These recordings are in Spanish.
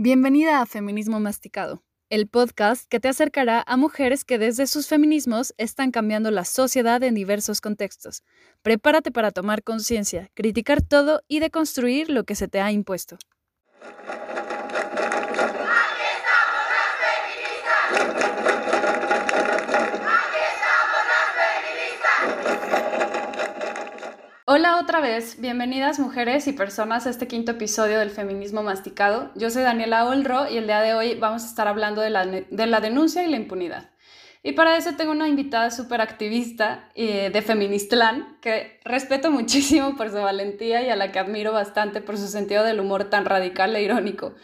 Bienvenida a Feminismo Masticado, el podcast que te acercará a mujeres que desde sus feminismos están cambiando la sociedad en diversos contextos. Prepárate para tomar conciencia, criticar todo y deconstruir lo que se te ha impuesto. Hola otra vez, bienvenidas mujeres y personas a este quinto episodio del Feminismo Masticado. Yo soy Daniela Olro y el día de hoy vamos a estar hablando de la, de la denuncia y la impunidad. Y para eso tengo una invitada súper activista eh, de Feministlán, que respeto muchísimo por su valentía y a la que admiro bastante por su sentido del humor tan radical e irónico.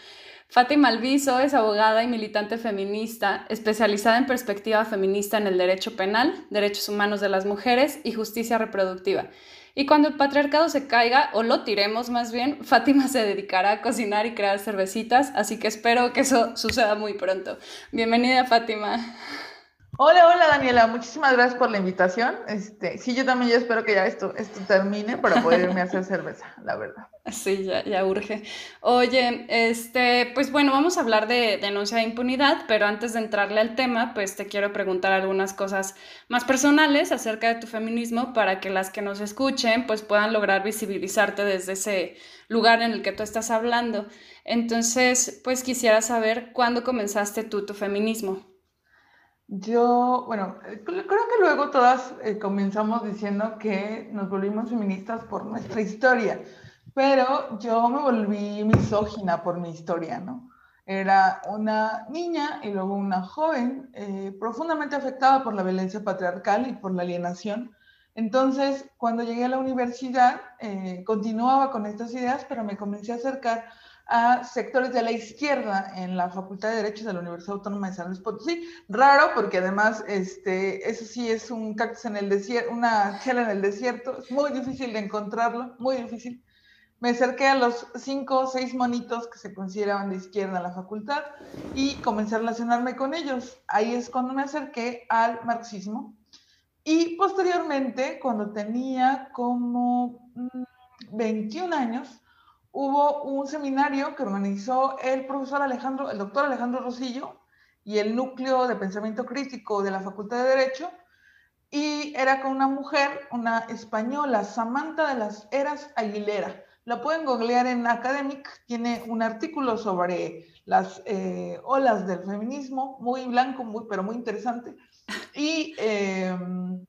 Fátima Alviso es abogada y militante feminista, especializada en perspectiva feminista en el derecho penal, derechos humanos de las mujeres y justicia reproductiva. Y cuando el patriarcado se caiga, o lo tiremos más bien, Fátima se dedicará a cocinar y crear cervecitas, así que espero que eso suceda muy pronto. Bienvenida, Fátima. Hola, hola Daniela, muchísimas gracias por la invitación. Este, sí, yo también yo espero que ya esto, esto termine para poder irme a hacer cerveza, la verdad. Sí, ya, ya urge. Oye, este, pues bueno, vamos a hablar de denuncia de impunidad, pero antes de entrarle al tema, pues te quiero preguntar algunas cosas más personales acerca de tu feminismo para que las que nos escuchen pues puedan lograr visibilizarte desde ese lugar en el que tú estás hablando. Entonces, pues quisiera saber cuándo comenzaste tú tu feminismo. Yo, bueno, eh, creo que luego todas eh, comenzamos diciendo que nos volvimos feministas por nuestra historia, pero yo me volví misógina por mi historia, ¿no? Era una niña y luego una joven eh, profundamente afectada por la violencia patriarcal y por la alienación. Entonces, cuando llegué a la universidad, continuaba con estas ideas, pero me comencé a acercar a sectores de la izquierda en la Facultad de Derecho de la Universidad Autónoma de San Luis Potosí. Raro porque además este, eso sí es un cactus en el desierto, una chela en el desierto, es muy difícil de encontrarlo, muy difícil. Me acerqué a los cinco o seis monitos que se consideraban de izquierda en la facultad y comencé a relacionarme con ellos. Ahí es cuando me acerqué al marxismo. Y posteriormente, cuando tenía como 21 mm, años, hubo un seminario que organizó el profesor Alejandro, el doctor Alejandro Rosillo y el núcleo de pensamiento crítico de la Facultad de Derecho, y era con una mujer, una española, Samantha de las Eras Aguilera. La pueden googlear en Academic, tiene un artículo sobre las eh, olas del feminismo, muy blanco, muy, pero muy interesante. Y em,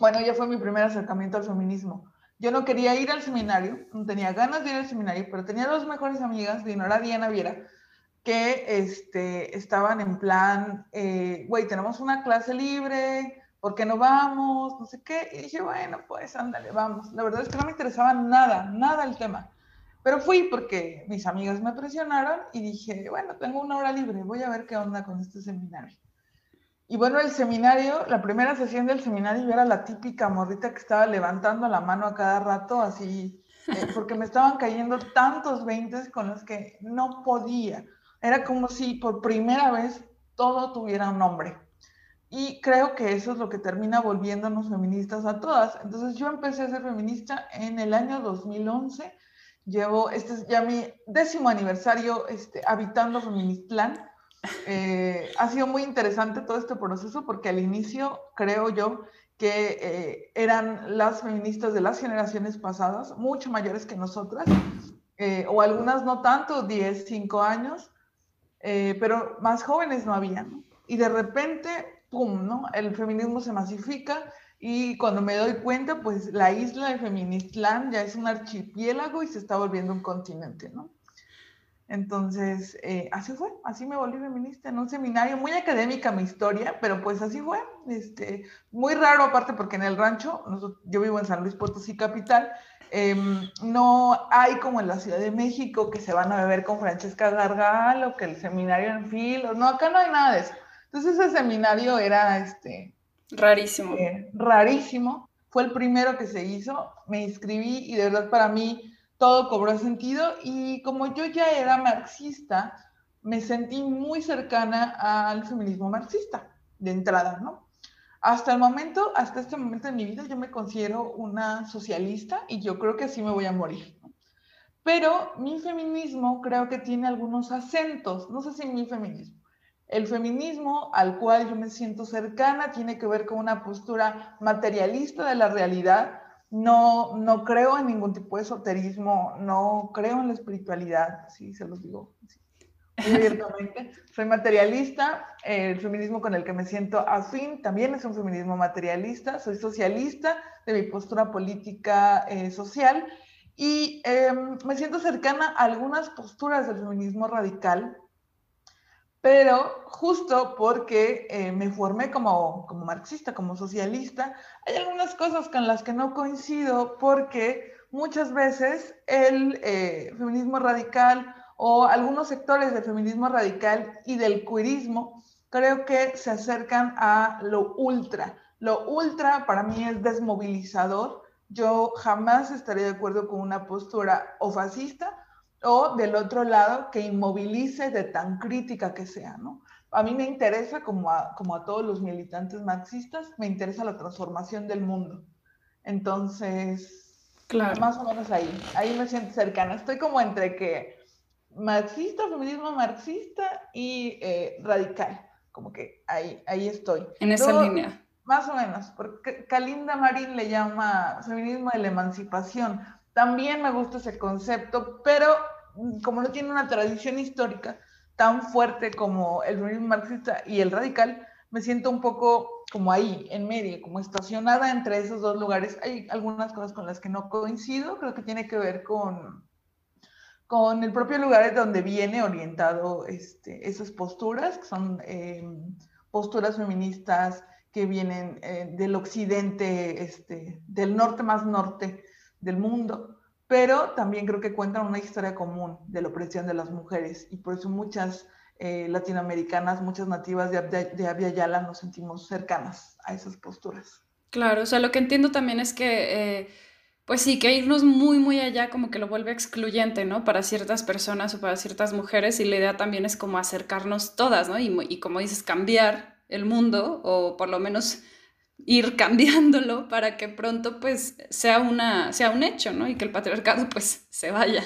bueno, ya fue mi primer acercamiento al feminismo. Yo no quería ir al seminario, no tenía ganas de ir al seminario, pero tenía dos mejores amigas, Dinora Diana Viera, que este, estaban en plan, eh, güey, tenemos una clase libre, ¿por qué no vamos? No sé qué. Y dije, bueno, pues ándale, vamos. La verdad es que no me interesaba nada, nada el tema. Pero fui porque mis amigas me presionaron y dije, bueno, tengo una hora libre, voy a ver qué onda con este seminario. Y bueno, el seminario, la primera sesión del seminario, yo era la típica morrita que estaba levantando la mano a cada rato, así, eh, porque me estaban cayendo tantos veintes con los que no podía. Era como si por primera vez todo tuviera un nombre. Y creo que eso es lo que termina volviéndonos feministas a todas. Entonces yo empecé a ser feminista en el año 2011. Llevo, este es ya mi décimo aniversario este, habitando Feministlán. Eh, ha sido muy interesante todo este proceso porque al inicio creo yo que eh, eran las feministas de las generaciones pasadas, mucho mayores que nosotras, eh, o algunas no tanto, 10, 5 años, pero más jóvenes no había. Y de repente, ¡pum!, ¿no? El feminismo se masifica y cuando me doy cuenta, pues la isla de Feministland ya es un archipiélago y se está volviendo un continente, ¿no? Entonces, eh, así fue, así me volví feminista en un seminario, muy académica mi historia, pero pues así fue, este, muy raro aparte porque en el rancho, yo vivo en San Luis Potosí capital, em, no hay como en la Ciudad de México que se van a beber con Francesca Gargal o que el seminario en filo, no, acá no hay nada de eso. Entonces ese seminario era, este... Rarísimo. Eh, rarísimo, fue el primero que se hizo, me inscribí y de verdad para mí todo cobró sentido y como yo ya era marxista, me sentí muy cercana al feminismo marxista de entrada, ¿no? Hasta el momento, hasta este momento de mi vida, yo me considero una socialista y yo creo que así me voy a morir. pero mi feminismo creo que tiene algunos acentos, no sé si mi feminismo. El feminismo al cual yo me siento cercana tiene que ver con una postura materialista de la realidad. No, no creo en ningún tipo de esoterismo, no creo en la espiritualidad, sí, se los digo abiertamente. Soy materialista, el feminismo con el que me siento afín también es un feminismo materialista, soy socialista de mi postura política eh, social y em, me siento cercana a algunas posturas del feminismo radical, pero justo porque eh, me formé como, como marxista, como socialista, hay algunas cosas con las que no coincido porque muchas veces el eh, feminismo radical o algunos sectores del feminismo radical y del queerismo creo que se acercan a lo ultra. Lo ultra para mí es desmovilizador. Yo jamás estaría de acuerdo con una postura o fascista o del otro lado que inmovilice de tan crítica que sea, ¿no? A mí me interesa, como a, como a todos los militantes marxistas, me interesa la transformación del mundo. Entonces, claro. más o menos ahí, ahí me siento cercana. Estoy como entre que marxista, feminismo marxista y eh, radical. Como que ahí, ahí estoy. En esa línea. Más o menos, porque Kalinda Marín le llama feminismo de la emancipación. También me gusta ese concepto, pero mm, como no tiene una tradición histórica tan fuerte como el feminismo marxista y el radical, me siento un poco como ahí, en medio, como estacionada entre esos dos lugares. Hay algunas cosas con las que no coincido, creo que tiene que ver con, con el propio lugar de donde viene orientado este, esas posturas, que son eh, posturas feministas que vienen eh, del occidente, este, del norte más norte del mundo, pero también creo que cuentan una historia común de la opresión de las mujeres y por eso muchas eh, latinoamericanas, muchas nativas de, de, de nos sentimos cercanas a esas posturas. Claro, o sea, lo que entiendo también es que pues sí, que irnos muy, muy allá como que lo vuelve excluyente, ¿no? Para ciertas personas o para ciertas mujeres y la idea también es como acercarnos todas, ¿no? Y, como dices, cambiar el mundo o por lo menos ir cambiándolo para que pronto pues sea, una, sea un hecho, ¿no? Y que el patriarcado pues se vaya.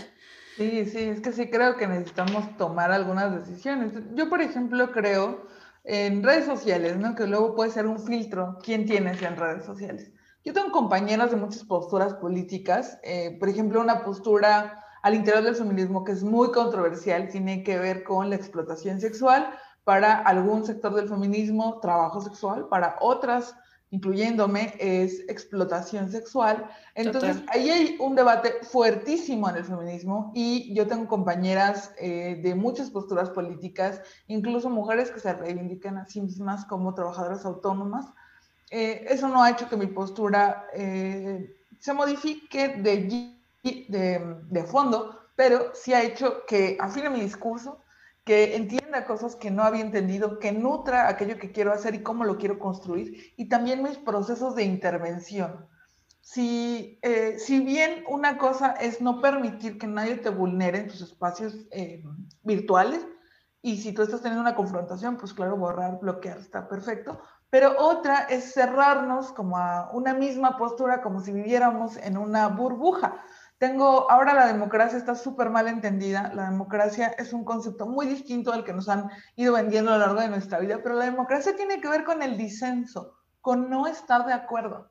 Sí, sí, es que sí creo que necesitamos tomar algunas decisiones. Yo, por ejemplo, creo en redes sociales, ¿no? Que luego puede ser un filtro quién tienes en redes sociales. Yo tengo compañeras de muchas posturas políticas, eh, por ejemplo, una postura al interior del feminismo que es muy controversial, tiene que ver con la explotación sexual para algún sector del feminismo, trabajo sexual, para otras, incluyéndome, es explotación sexual. Entonces, ahí hay un debate fuertísimo en el feminismo y yo tengo compañeras eh, de muchas posturas políticas, incluso mujeres que se reivindican a sí mismas como trabajadoras autónomas, eh, eso no ha hecho que mi postura eh, se modifique de, de, de, fondo, pero sí ha hecho que afine mi discurso, que entienda cosas que no había entendido, que nutra aquello que quiero hacer y cómo lo quiero construir, y también mis procesos de intervención. Si, eh, si bien una cosa es no permitir que nadie te vulnere en tus espacios virtuales, y si tú estás teniendo una confrontación, pues claro, borrar, bloquear, está perfecto, pero otra es cerrarnos como a una misma postura, como si viviéramos en una burbuja. Tengo, ahora la democracia está súper mal entendida, la democracia es un concepto muy distinto al que nos han ido vendiendo a lo largo de nuestra vida, pero la democracia tiene que ver con el disenso, con no estar de acuerdo.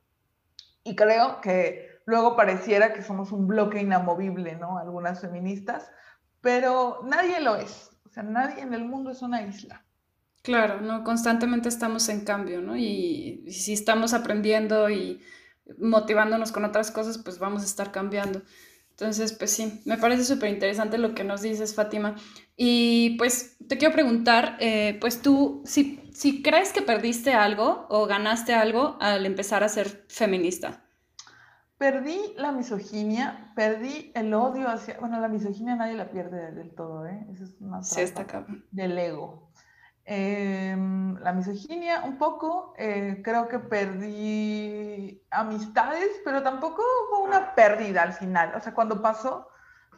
Y creo que luego pareciera que somos un bloque inamovible, ¿no? Algunas feministas, pero nadie lo es, o sea, nadie en el mundo es una isla. Claro, ¿no? Constantemente estamos en cambio, ¿no? Y, si estamos aprendiendo y motivándonos con otras cosas, pues vamos a estar cambiando. Entonces, pues sí, me parece súper interesante lo que nos dices, Fátima. Y pues te quiero preguntar, eh, pues tú, si, si crees que perdiste algo o ganaste algo al empezar a ser feminista. Perdí la misoginia, perdí el odio hacia, bueno, la misoginia nadie la pierde del todo, ¿eh? Eso es una sí, está del ego. Em, la misoginia un poco, eh, creo que perdí amistades, pero tampoco fue una pérdida al final. O sea, cuando pasó,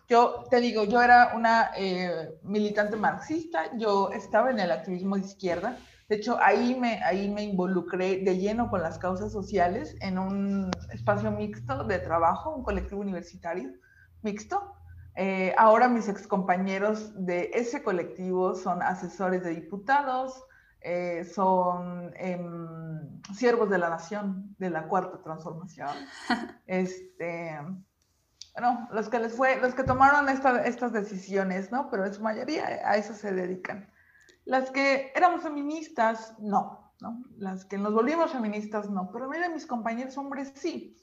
yo te digo, yo era una eh, militante marxista, yo estaba en el activismo de izquierda. De hecho, ahí me, ahí me involucré de lleno con las causas sociales en un espacio mixto de trabajo, un colectivo universitario mixto. Eh, ahora mis excompañeros de ese colectivo son asesores de diputados, eh, son em, siervos de la nación de la cuarta transformación. Este, bueno, los que les fue, los que tomaron estas decisiones, ¿no? Pero en su mayoría a eso se dedican. Las que éramos feministas, no, ¿no? Las que nos volvimos feministas, no. Pero mira, mis compañeros hombres, sí.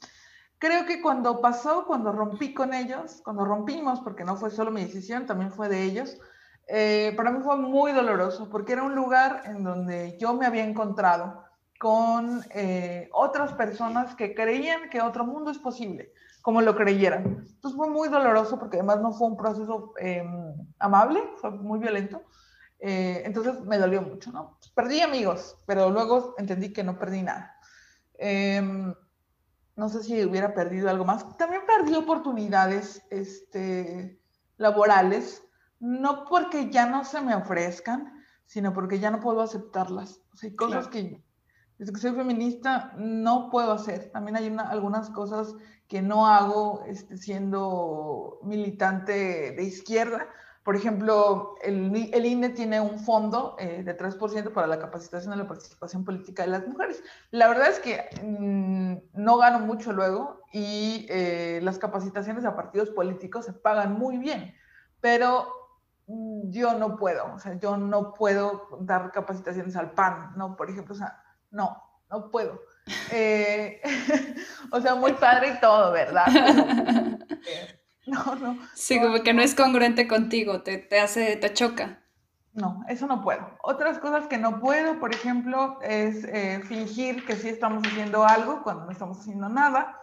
Creo que cuando pasó, cuando rompí con ellos, cuando rompimos, porque no fue solo mi decisión, también fue de ellos, eh, para mí fue muy doloroso, porque era un lugar en donde yo me había encontrado con eh, otras personas que creían que otro mundo es posible, como lo creyeran. Entonces fue muy doloroso porque además no fue un proceso em, amable, fue muy violento. Eh, entonces me dolió mucho, ¿no? Perdí amigos, pero luego entendí que no perdí nada. Em, no sé si hubiera perdido algo más. También perdí oportunidades este, laborales, no porque ya no se me ofrezcan, sino porque ya no puedo aceptarlas. O sea, hay cosas que desde que soy feminista no puedo hacer. También hay algunas cosas que no hago este, siendo militante de izquierda, por ejemplo, el, el INE tiene un fondo eh, de 3% para la capacitación y la participación política de las mujeres. La verdad es que mm, no gano mucho luego y eh, las capacitaciones a partidos políticos se pagan muy bien, pero mm, yo no puedo, o sea, yo no puedo dar capacitaciones al PAN, ¿no? Por ejemplo, o sea, no, no puedo. Eh, o sea, muy padre y todo, ¿verdad? No, no. Sí, como que no es congruente contigo, te, te hace, te choca. No, eso no puedo. Otras cosas que no puedo, por ejemplo, es eh, fingir que sí estamos haciendo algo cuando no estamos haciendo nada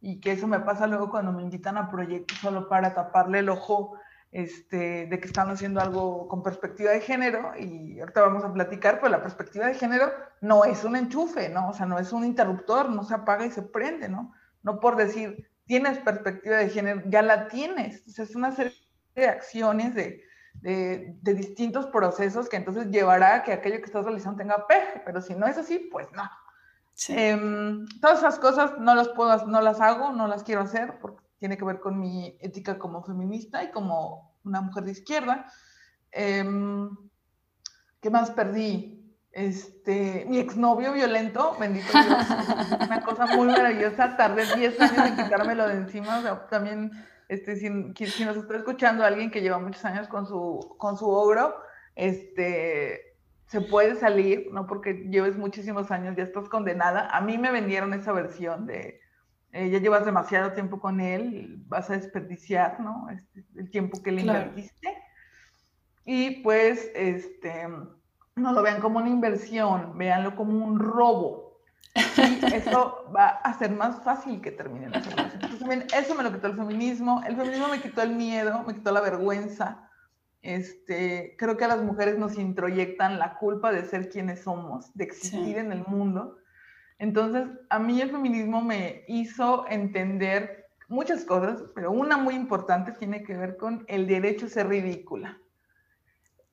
y que eso me pasa luego cuando me invitan a proyectos solo para taparle el ojo este, de que están haciendo algo con perspectiva de género y ahorita vamos a platicar, pues la perspectiva de género no es un enchufe, ¿no? O sea, no es un interruptor, no se apaga y se prende, ¿no? No por decir, tienes perspectiva de género, ya la tienes. es una serie de acciones, de, de, distintos procesos que entonces llevará a que aquello que estás realizando tenga peje, pero si no es así, pues no. Em, todas esas cosas no las puedo, no las hago, no las quiero hacer, porque tiene que ver con mi ética como feminista y como una mujer de izquierda. Em, ¿Qué más perdí? Este, mi exnovio violento, bendito Dios, una cosa muy maravillosa, tardé 10 años en quitármelo de encima, o sea, también, este, si, si, nos está escuchando alguien que lleva muchos años con su, con su ogro, este, se puede salir, no porque lleves muchísimos años, ya estás condenada. A mí me vendieron esa versión de, eh, ya llevas demasiado tiempo con él, vas a desperdiciar, ¿no? Este, el tiempo que le invertiste. Y pues, este no lo vean como una inversión, véanlo como un robo. Y eso va a hacer más fácil que terminen las relaciones. también eso me lo quitó el feminismo. El feminismo me quitó el miedo, me quitó la vergüenza. Este, creo que a las mujeres nos introyectan la culpa de ser quienes somos, de existir en el mundo. Entonces, a mí el feminismo me hizo entender muchas cosas, pero una muy importante tiene que ver con el derecho a ser ridícula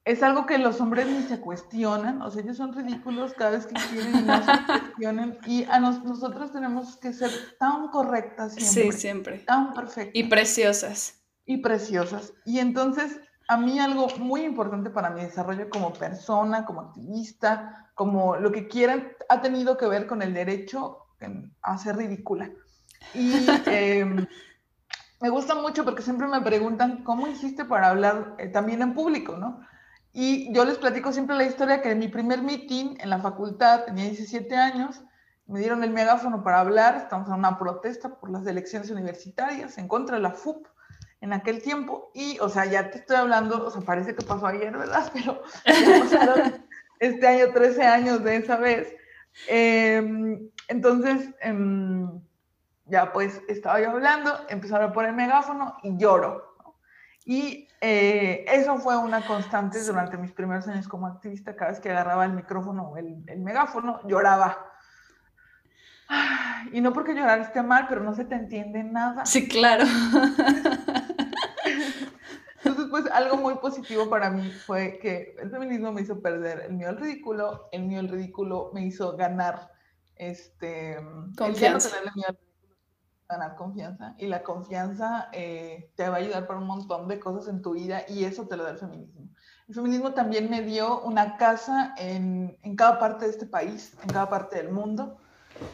es algo que los hombres ni se cuestionan, o sea, ellos son ridículos cada vez que quieren y no se cuestionan, y a nosotros tenemos que ser tan correctas siempre. Sí, siempre. Tan perfectas. Y preciosas. Y preciosas. Y entonces, a mí algo muy importante para mi desarrollo como persona, como activista, como lo que quieran, ha tenido que ver con el derecho a ser ridícula. Y em, me gusta mucho porque siempre me preguntan, ¿cómo hiciste para hablar eh, también en público, no? Y yo les platico siempre la historia que en mi primer meeting en la facultad, tenía 17 años, me dieron el megáfono para hablar, estamos en una protesta por las elecciones universitarias en contra de la FUP en aquel tiempo. Y, o sea, ya te estoy hablando, o sea, parece que pasó ayer, ¿verdad? Pero este año 13 años de esa vez. Em, entonces, em, ya pues estaba yo hablando, empezaron a poner el megáfono y lloro. Y eh, eso fue una constante durante mis primeros años como activista. Cada vez que agarraba el micrófono o el, megáfono, lloraba. Y no porque llorar esté mal, pero no se te entiende nada. Sí, claro. Entonces, pues algo muy positivo para mí fue que el feminismo me hizo perder el miedo al ridículo, el miedo al ridículo me hizo ganar este, confianza. Ganar confianza y la confianza eh, te va a ayudar para un montón de cosas en tu vida y eso te lo da el feminismo. El feminismo también me dio una casa en, en cada parte de este país, en cada parte del mundo.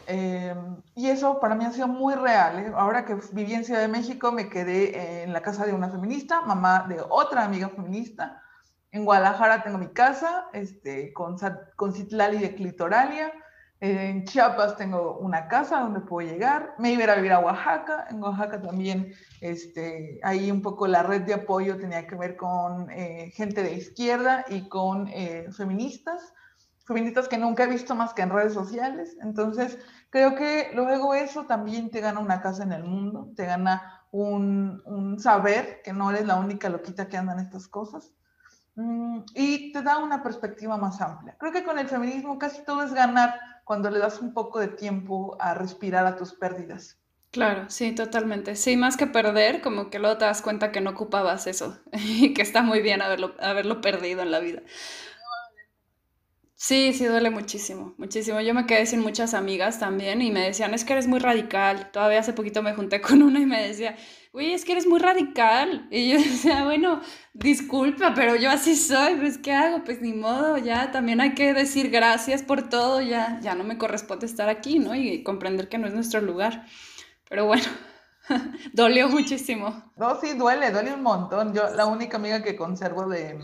Eh, y eso para mí ha sido muy real. ¿eh? Ahora que viví en Ciudad de México, me quedé en la casa de una feminista, mamá de otra amiga feminista. En Guadalajara tengo mi casa, este, con, con Citlali de Clitoralia. En Chiapas tengo una casa donde puedo llegar. Me iba a vivir a Oaxaca. En Oaxaca también, este, ahí un poco la red de apoyo tenía que ver con eh, gente de izquierda y con eh, feministas. Feministas que nunca he visto más que en redes sociales. Entonces, creo que luego eso también te gana una casa en el mundo, te gana un, un saber que no eres la única loquita que anda en estas cosas. Mm, y te da una perspectiva más amplia. Creo que con el feminismo casi todo es ganar cuando le das un poco de tiempo a respirar a tus pérdidas. Claro, sí, totalmente. Sí, más que perder, como que luego te das cuenta que no ocupabas eso y que está muy bien haberlo, haberlo perdido en la vida. Sí, sí, duele muchísimo, muchísimo. Yo me quedé sin muchas amigas también y me decían, es que eres muy radical. Todavía hace poquito me junté con una y me decía, uy, es que eres muy radical. Y yo decía, bueno, disculpa, pero yo así soy, pues ¿qué hago? Pues ni modo, ya también hay que decir gracias por todo, ya, ya no me corresponde estar aquí, ¿no? Y comprender que no es nuestro lugar. Pero bueno, dolió muchísimo. No, sí, duele, duele un montón. Yo, la única amiga que conservo de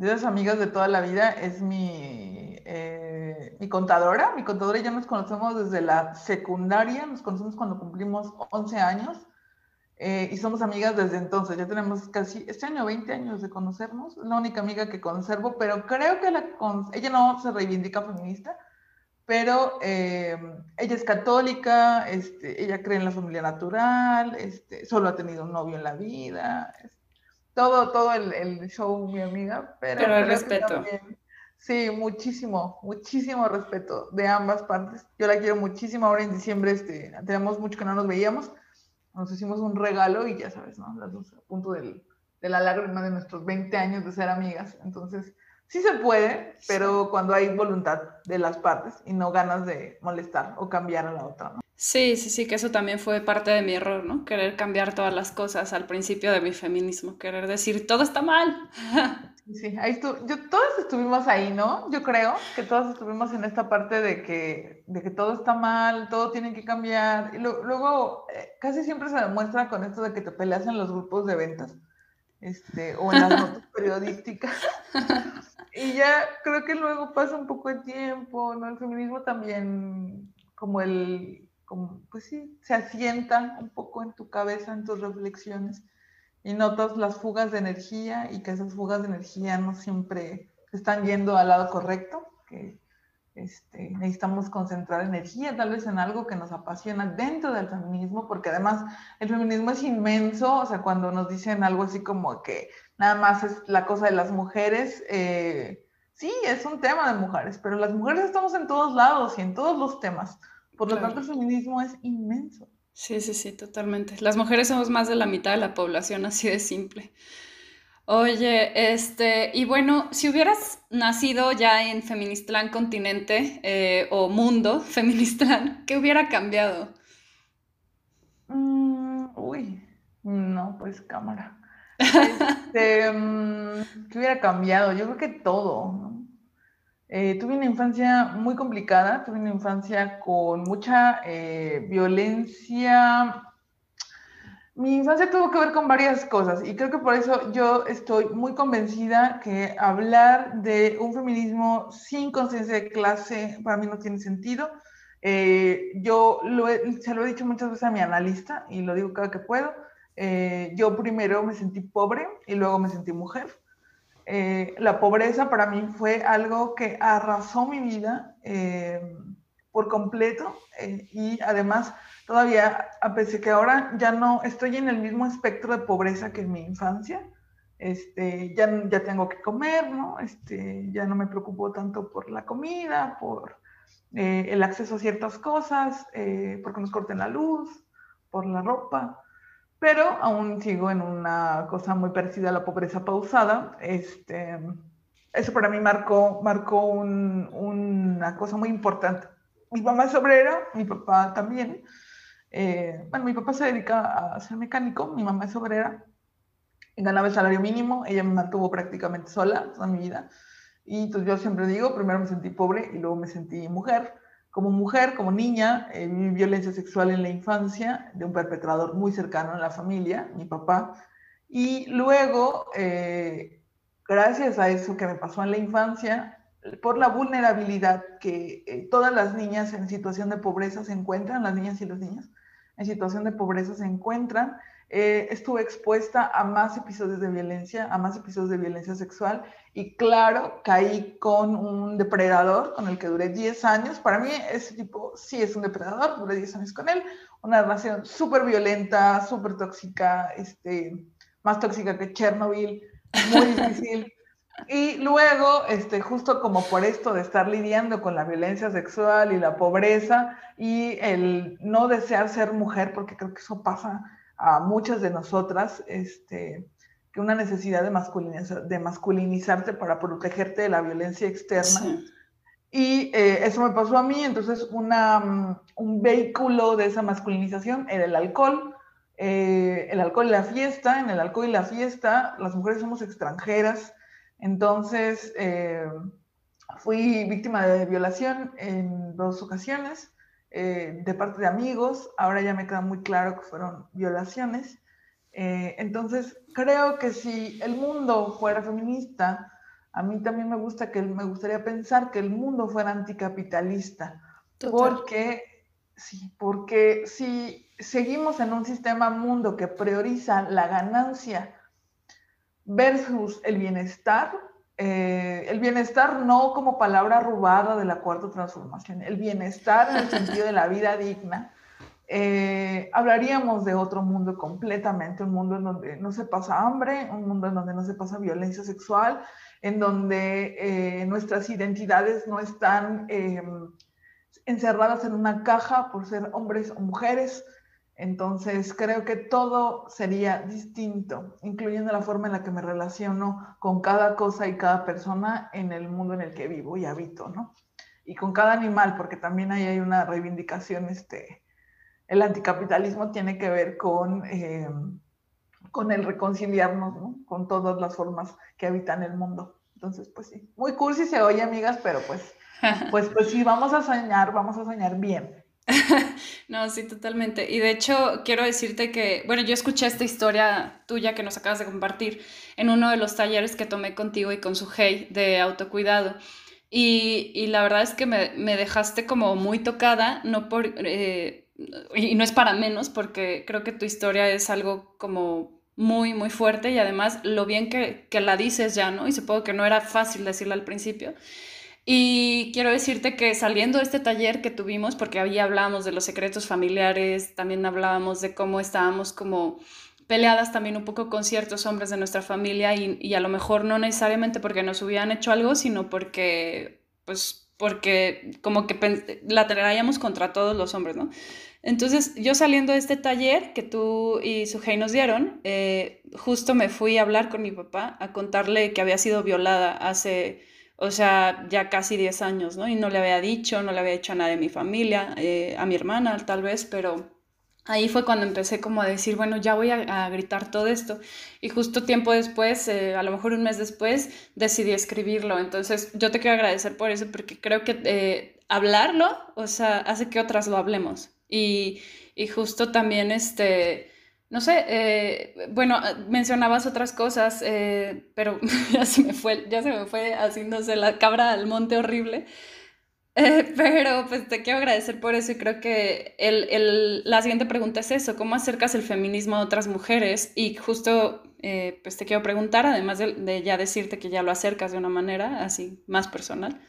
de esas amigas de toda la vida es mi, eh, mi contadora. Mi contadora y yo nos conocemos desde la secundaria, nos conocemos cuando cumplimos 11 años eh, y somos amigas desde entonces. Ya tenemos casi, este año 20 años de conocernos. la única amiga que conservo, pero creo que la, ella no se reivindica feminista, pero eh, ella es católica, este, ella cree en la familia natural, este, solo ha tenido un novio en la vida todo, todo el, show, mi amiga, pero, pero el respeto. sí, muchísimo, muchísimo respeto de ambas partes. Yo la quiero muchísimo. Ahora en diciembre este, tenemos mucho que no nos veíamos. Nos hicimos un regalo y ya sabes, ¿no? Las dos a punto del, de la lágrima de nuestros 20 años de ser amigas. Entonces, sí se puede, pero cuando hay voluntad de las partes y no ganas de molestar o cambiar a la otra, ¿no? Sí, sí, sí, que eso también fue parte de mi error, ¿no? Querer cambiar todas las cosas al principio de mi feminismo, querer decir, todo está mal. Sí, ahí estuvo, yo, todos estuvimos ahí, ¿no? Yo creo que todos estuvimos en esta parte de que, de que todo está mal, todo tiene que cambiar. Y luego, eh, casi siempre se demuestra con esto de que te peleas en los grupos de ventas este, o en las notas periodísticas. Y ya creo que luego pasa un poco de tiempo, ¿no? El feminismo también, como el, como, pues sí, se asienta un poco en tu cabeza, en tus reflexiones, y notas las fugas de energía y que esas fugas de energía no siempre están yendo al lado correcto, que este, necesitamos concentrar energía tal vez en algo que nos apasiona dentro del feminismo, porque además el feminismo es inmenso, o sea, cuando nos dicen algo así como que nada más es la cosa de las mujeres, eh, sí, es un tema de mujeres, pero las mujeres estamos en todos lados y en todos los temas. Por lo tanto, el feminismo es inmenso. Sí, sí, sí, totalmente. Las mujeres somos más de la mitad de la población, así de simple. Oye, este, y bueno, si hubieras nacido ya en Feministlán Continente eh, o Mundo Feministlán, ¿qué hubiera cambiado? Mm, uy, no, pues cámara. Este, mm, ¿Qué hubiera cambiado? Yo creo que todo. Eh, tuve una infancia muy complicada, tuve una infancia con mucha eh, violencia. Mi infancia tuvo que ver con varias cosas y creo que por eso yo estoy muy convencida que hablar de un feminismo sin conciencia de clase para mí no tiene sentido. Eh, yo se lo he dicho muchas veces a mi analista y lo digo cada que puedo yo primero me sentí pobre y luego me sentí mujer. Eh, la pobreza para mí fue algo que arrasó mi vida eh, por completo y además todavía, a pesar de que ahora ya no estoy en el mismo espectro de pobreza que en mi infancia, este, ya, ya tengo que comer, ¿no? Este, ya no me preocupo tanto por la comida, por el acceso a ciertas cosas, porque nos corten la luz, por la ropa pero aún sigo en una cosa muy parecida a la pobreza pausada. Este, eso para mí marcó, marcó una cosa muy importante. Mi mamá es obrera, mi papá también, Eh, bueno, mi papá se dedica a ser mecánico, mi mamá es obrera, ganaba el salario mínimo, ella me mantuvo prácticamente sola toda mi vida. Y entonces yo siempre digo, primero me sentí pobre y luego me sentí mujer. Como mujer, como niña, eh, violencia sexual en la infancia de un perpetrador muy cercano en la familia, mi papá. Y luego, eh, gracias a eso que me pasó en la infancia, por la vulnerabilidad que eh, todas las niñas en situación de pobreza se encuentran, las niñas y los niños en situación de pobreza se encuentran, eh, estuve expuesta a más episodios de violencia, a más episodios de violencia sexual y claro, caí con un depredador con el que duré 10 años. Para mí ese tipo sí es un depredador, duré 10 años con él, una relación súper violenta, súper tóxica, este, más tóxica que Chernobyl, muy difícil. Y luego, este, justo como por esto de estar lidiando con la violencia sexual y la pobreza y el no desear ser mujer, porque creo que eso pasa a muchas de nosotras, este, que una necesidad de, masculinizar, de masculinizarte para protegerte de la violencia externa. Y eh, eso me pasó a mí, entonces una, mm, un vehículo de esa masculinización era el alcohol. Eh, el alcohol y la fiesta, en el alcohol y la fiesta las mujeres somos extranjeras, entonces eh, fui víctima de violación en dos ocasiones. Eh, de parte de amigos, ahora ya me queda muy claro que fueron violaciones. Eh, entonces, creo que si el mundo fuera feminista, a mí también me, gusta que, me gustaría pensar que el mundo fuera anticapitalista, porque, sí, porque si seguimos en un sistema mundo que prioriza la ganancia versus el bienestar, eh, el bienestar no como palabra robada de la cuarta transformación, el bienestar en el sentido de la vida digna, eh, hablaríamos de otro mundo completamente, un mundo en donde no se pasa hambre, un mundo en donde no se pasa violencia sexual, en donde eh, nuestras identidades no están encerradas en una caja por ser hombres o mujeres, entonces, creo que todo sería distinto, incluyendo la forma en la que me relaciono con cada cosa y cada persona en el mundo en el que vivo y habito, ¿no? Y con cada animal, porque también ahí hay una reivindicación, este, el anticapitalismo tiene que ver con, eh, con el reconciliarnos, ¿no? Con todas las formas que habitan el mundo. Entonces, pues sí, muy cursi se oye, amigas, pero pues, pues, pues sí, vamos a soñar, vamos a soñar bien. no, sí, totalmente. Y de hecho, quiero decirte que, bueno, yo escuché esta historia tuya que nos acabas de compartir en uno de los talleres que tomé contigo y con su hey de autocuidado. Y, y la verdad es que me, me, dejaste como muy tocada, no por, eh, y no es para menos, porque creo que tu historia es algo como muy, muy fuerte y además lo bien que, que la dices ya, ¿no? Y supongo que no era fácil decirla al principio. Y quiero decirte que saliendo de este taller que tuvimos, porque ahí hablábamos de los secretos familiares, también hablábamos de cómo estábamos como peleadas también un poco con ciertos hombres de nuestra familia y, y a lo mejor no necesariamente porque nos hubieran hecho algo, sino porque, pues, porque como que la traíamos contra todos los hombres, ¿no? Entonces, yo saliendo de este taller que tú y Sujei nos dieron, eh, justo me fui a hablar con mi papá, a contarle que había sido violada hace o sea, ya casi 10 años, ¿no? Y no le había dicho, no le había dicho a nadie de mi familia, eh, a mi hermana tal vez, pero ahí fue cuando empecé como a decir, bueno, ya voy a, gritar todo esto. Y justo tiempo después, eh, a lo mejor un mes después, decidí escribirlo. Entonces, yo te quiero agradecer por eso, porque creo que eh, hablarlo, o sea, hace que otras lo hablemos. Y, y justo también, este no sé, eh, bueno, mencionabas otras cosas, eh, pero ya se me fue, ya se me fue haciéndose la cabra al monte horrible. Eh, pero pues te quiero agradecer por eso y creo que el, la siguiente pregunta es eso, ¿cómo acercas el feminismo a otras mujeres? Y justo pues te quiero preguntar, además de, de, ya decirte que ya lo acercas de una manera así más personal.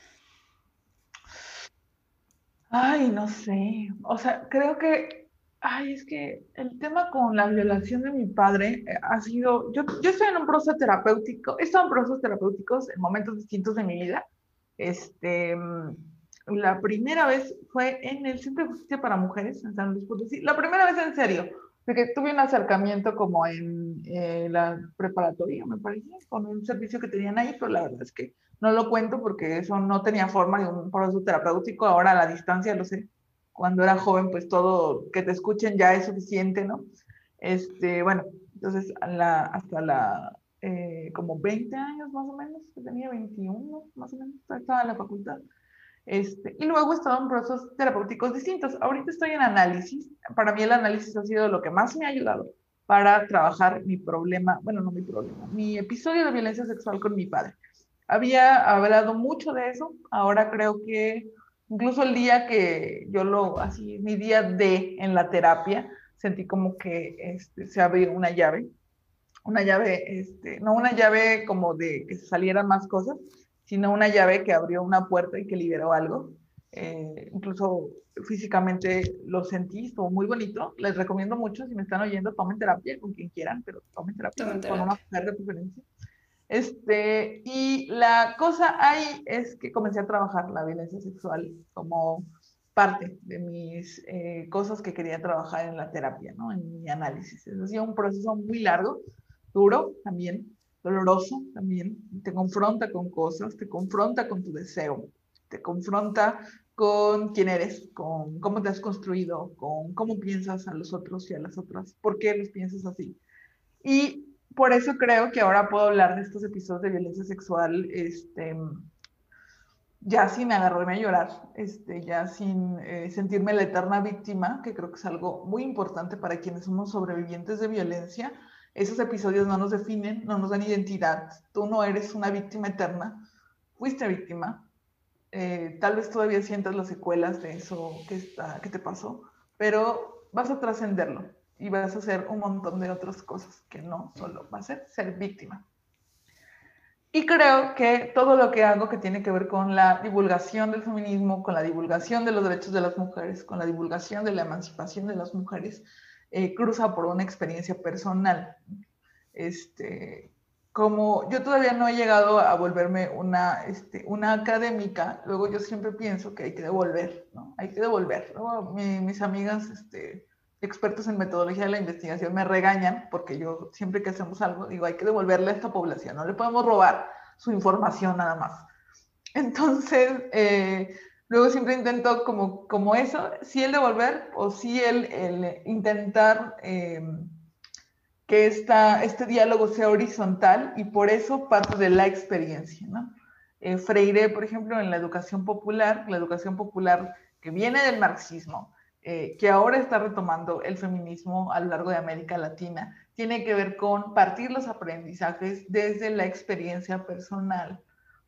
Ay, no sé, o sea, creo que Ay, es que el tema con la violación de mi padre eh, ha sido, yo, yo estoy en un proceso terapéutico, he estado en procesos terapéuticos en momentos distintos de mi vida. Este, mm, la primera vez fue en el Centro de Justicia para Mujeres en San Luis Potosí. La primera vez en serio, porque tuve un acercamiento como en eh, la preparatoria, me parece, con un servicio que tenían ahí, pero la verdad es que no lo cuento porque eso no tenía forma de un proceso terapéutico, ahora a la distancia lo sé cuando era joven, pues todo que te escuchen ya es suficiente, ¿no? Este, bueno, entonces la, hasta la, eh, como 20 años más o menos, tenía 21 más o menos, estaba en la facultad. Este, y luego he estado en procesos terapéuticos distintos. Ahorita estoy en análisis. Para mí el análisis ha sido lo que más me ha ayudado para trabajar mi problema, bueno, no mi problema, mi episodio de violencia sexual con mi padre. Había hablado mucho de eso, ahora creo que incluso el día que yo lo, así, mi día de en la terapia, sentí como que este, se abrió una llave, una llave, este, no una llave como de que salieran más cosas, sino una llave que abrió una puerta y que liberó algo. Eh, incluso físicamente lo sentí, estuvo muy bonito. Les recomiendo mucho, si me están oyendo, tomen terapia con quien quieran, pero tomen terapia, con una mujer de preferencia. Este, y la cosa ahí es que comencé a trabajar la violencia sexual como parte de mis eh, cosas que quería trabajar en la terapia, ¿no? En mi análisis. Es decir, un proceso muy largo, duro también, doloroso también. Te confronta con cosas, te confronta con tu deseo, te confronta con quién eres, con cómo te has construido, con cómo piensas a los otros y a las otras, por qué los piensas así. Y por eso creo que ahora puedo hablar de estos episodios de violencia sexual, este, ya sin agarrarme a llorar, este, ya sin eh, sentirme la eterna víctima, que creo que es algo muy importante para quienes somos sobrevivientes de violencia. Esos episodios no nos definen, no nos dan identidad. Tú no eres una víctima eterna, fuiste víctima. Eh, tal vez todavía sientas las secuelas de eso que, que te pasó, pero vas a trascenderlo y vas a hacer un montón de otras cosas que no solo va a ser ser víctima. Y creo que todo lo que hago que tiene que ver con la divulgación del feminismo, con la divulgación de los derechos de las mujeres, con la divulgación de la emancipación de las mujeres, eh, cruza por una experiencia personal. Este, como yo todavía no he llegado a volverme una, este, una académica, luego yo siempre pienso que hay que devolver, ¿no? Hay que devolver. mis amigas, este, expertos en metodología de la investigación me regañan porque yo siempre que hacemos algo digo, hay que devolverle a esta población, no le podemos robar su información nada más. Entonces, eh, luego siempre intento como, como eso, si el devolver o si el, intentar em, que esta, este diálogo sea horizontal y por eso parte de la experiencia, ¿no? Eh, Freire, por ejemplo, en la educación popular, la educación popular que viene del marxismo, eh, que ahora está retomando el feminismo a lo largo de América Latina, tiene que ver con partir los aprendizajes desde la experiencia personal,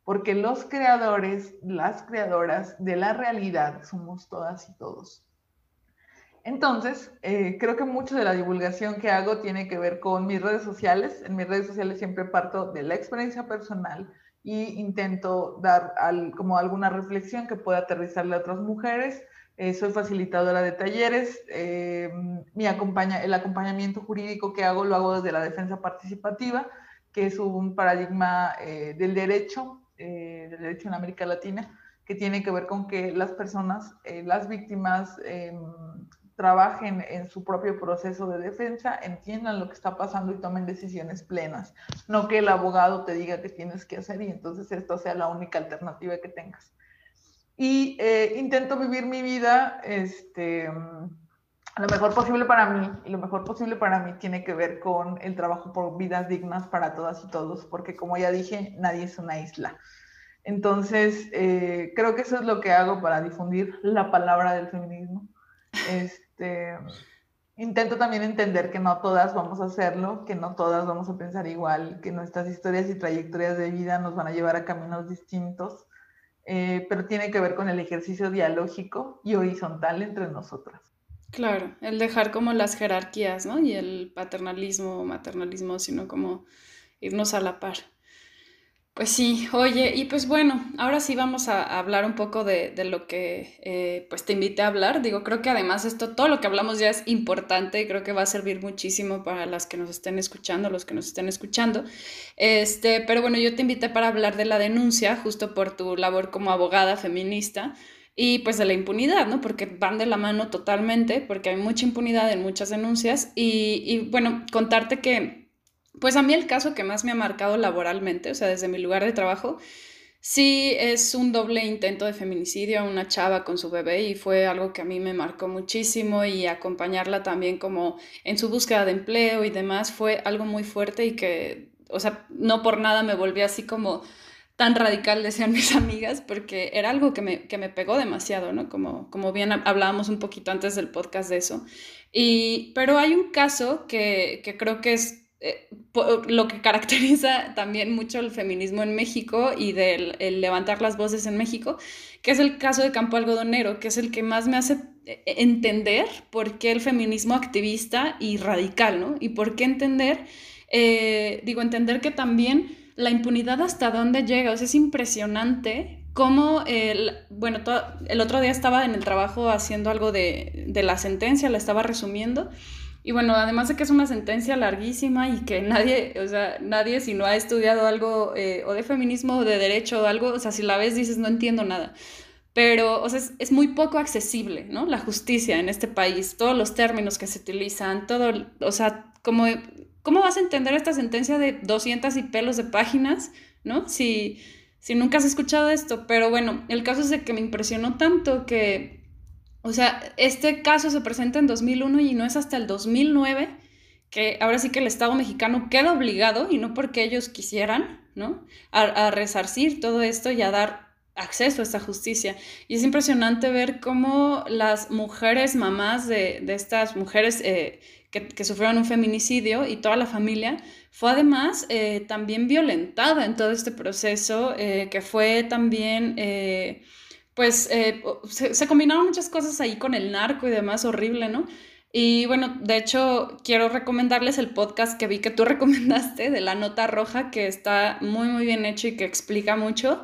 porque los creadores, las creadoras de la realidad somos todas y todos. Entonces, eh, creo que mucho de la divulgación que hago tiene que ver con mis redes sociales. En mis redes sociales siempre parto de la experiencia personal y intento dar como alguna reflexión que pueda aterrizarle a otras mujeres eh, soy facilitadora de talleres. Eh, mi acompaña, el acompañamiento jurídico que hago lo hago desde la defensa participativa, que es un paradigma eh, del derecho, del derecho en América Latina, que tiene que ver con que las personas, las víctimas, em, trabajen en su propio proceso de defensa, entiendan lo que está pasando y tomen decisiones plenas. No que el abogado te diga qué tienes que hacer y entonces esto sea la única alternativa que tengas y eh, intento vivir mi vida este, lo mejor posible para mí. Y lo mejor posible para mí tiene que ver con el trabajo por vidas dignas para todas y todos, porque como ya dije, nadie es una isla. Entonces, eh, creo que eso es lo que hago para difundir la palabra del feminismo. Este, intento también entender que no todas vamos a hacerlo, que no todas vamos a pensar igual, que nuestras historias y trayectorias de vida nos van a llevar a caminos distintos eh, pero tiene que ver con el ejercicio dialógico y horizontal entre nosotras. Claro, el dejar como las jerarquías, ¿no? Y el paternalismo o maternalismo, sino como irnos a la par. Pues sí, oye, y pues bueno, ahora sí vamos a hablar un poco de, lo que eh, pues te invité a hablar. Digo, creo que además esto, todo lo que hablamos ya es importante y creo que va a servir muchísimo para las que nos estén escuchando, los que nos estén escuchando. Este, pero bueno, yo te invité para hablar de la denuncia, justo por tu labor como abogada feminista y pues de la impunidad, ¿no? Porque van de la mano totalmente, porque hay mucha impunidad en muchas denuncias y, y bueno, contarte que pues a mí el caso que más me ha marcado laboralmente, o sea, desde mi lugar de trabajo, Sí, es un doble intento de feminicidio a una chava con su bebé y fue algo que a mí me marcó muchísimo y acompañarla también como en su búsqueda de empleo y demás fue algo muy fuerte y que, o sea, no por nada me volví así como tan radical, decían mis amigas, porque era algo que me, que me pegó demasiado, ¿no? Como, como bien hablábamos un poquito antes del podcast de eso. Y, pero hay un caso que, que creo que es eh, lo que caracteriza también mucho el feminismo en México y del el levantar las voces en México, que es el caso de Campo Algodonero, que es el que más me hace eh, entender por qué el feminismo activista y radical, ¿no? Y por qué entender, eh, digo, entender que también la impunidad hasta dónde llega, o sea, es impresionante cómo, el, bueno, el otro día estaba en el trabajo haciendo algo de, de la sentencia, la estaba resumiendo, y bueno, además de que es una sentencia larguísima y que nadie, o sea, nadie si no ha estudiado algo eh, o de feminismo o de derecho o algo, o sea, si la ves dices no entiendo nada. Pero, o sea, es, muy poco accesible, ¿no? La justicia en este país, todos los términos que se utilizan, todo, o sea, como, ¿cómo vas a entender esta sentencia de 200 y pelos de páginas, ¿no? Si, si nunca has escuchado esto. Pero bueno, el caso es de que me impresionó tanto que o sea, este caso se presenta en 2001 y no es hasta el 2009 que ahora sí que el Estado mexicano queda obligado, y no porque ellos quisieran, ¿no? A, resarcir todo esto y a dar acceso a esta justicia. Y es impresionante ver cómo las mujeres, mamás de, estas mujeres eh, que, sufrieron un feminicidio y toda la familia, fue además eh, también violentada en todo este proceso, eh, que fue también pues eh, se, combinaron muchas cosas ahí con el narco y demás, horrible, ¿no? Y bueno, de hecho, quiero recomendarles el podcast que vi que tú recomendaste de la nota roja, que está muy, muy bien hecho y que explica mucho.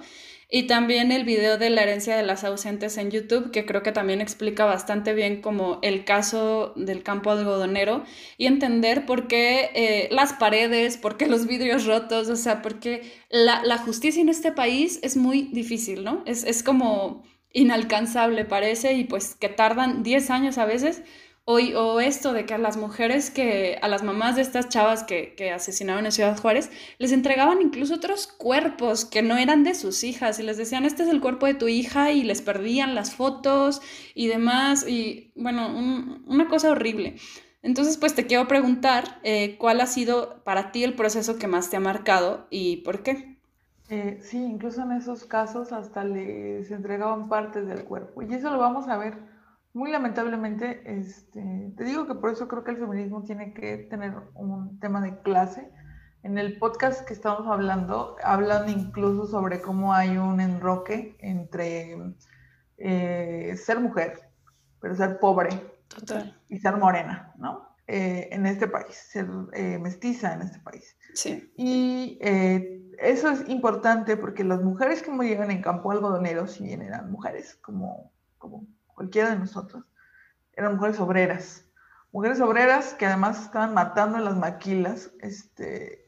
Y también el video de la herencia de las ausentes en YouTube, que creo que también explica bastante bien como el caso del campo algodonero y entender por qué eh, las paredes, por qué los vidrios rotos, o sea, porque la, la justicia en este país es muy difícil, ¿no? Es, es como inalcanzable parece y pues que tardan 10 años a veces o, esto de que a las mujeres que, a las mamás de estas chavas que, que, asesinaron en Ciudad Juárez, les entregaban incluso otros cuerpos que no eran de sus hijas y les decían, este es el cuerpo de tu hija y les perdían las fotos y demás. Y bueno, una cosa horrible. Entonces, pues te quiero preguntar, eh, ¿cuál ha sido para ti el proceso que más te ha marcado y por qué? Eh, sí, incluso en esos casos hasta les entregaban partes del cuerpo. Y eso lo vamos a ver muy lamentablemente, este, te digo que por eso creo que el feminismo tiene que tener un tema de clase. En el podcast que estamos hablando, hablan incluso sobre cómo hay un enroque entre eh, ser mujer, pero ser pobre y ser morena, ¿no? Eh, en este país, ser eh, mestiza en este país. Sí. Y eso es importante porque las mujeres que murieron en campo algodonero, si bien eran mujeres como, como cualquiera de nosotros, eran mujeres obreras. Mujeres obreras que además estaban matando en las maquilas. Este,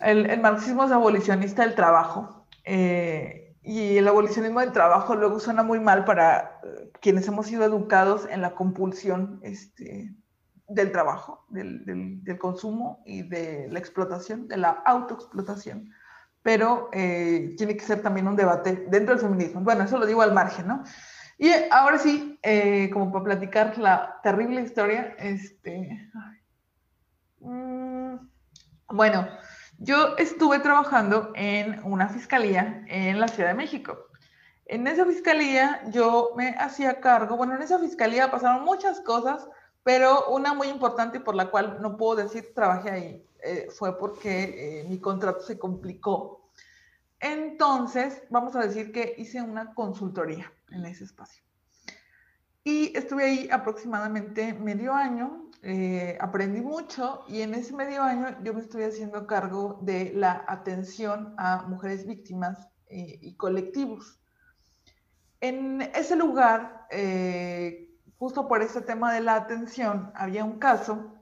el, marxismo es abolicionista del trabajo. Eh, y el abolicionismo del trabajo luego suena muy mal para eh, quienes hemos sido educados en la compulsión este, del trabajo, del, del, consumo y de la explotación, de la autoexplotación. Pero eh, tiene que ser también un debate dentro del feminismo. Bueno, eso lo digo al margen, ¿no? Y ahora sí, eh, como para platicar la terrible historia, este, mm, bueno, yo estuve trabajando en una fiscalía en la Ciudad de México. En esa fiscalía yo me hacía cargo, bueno, en esa fiscalía pasaron muchas cosas, pero una muy importante por la cual no puedo decir trabajé ahí eh, fue porque eh, mi contrato se complicó. Entonces, vamos a decir que hice una consultoría en ese espacio. Y estuve ahí aproximadamente medio año, eh, aprendí mucho y en ese medio año yo me estoy haciendo cargo de la atención a mujeres víctimas eh, y colectivos. En ese lugar, eh, justo por ese tema de la atención, había un caso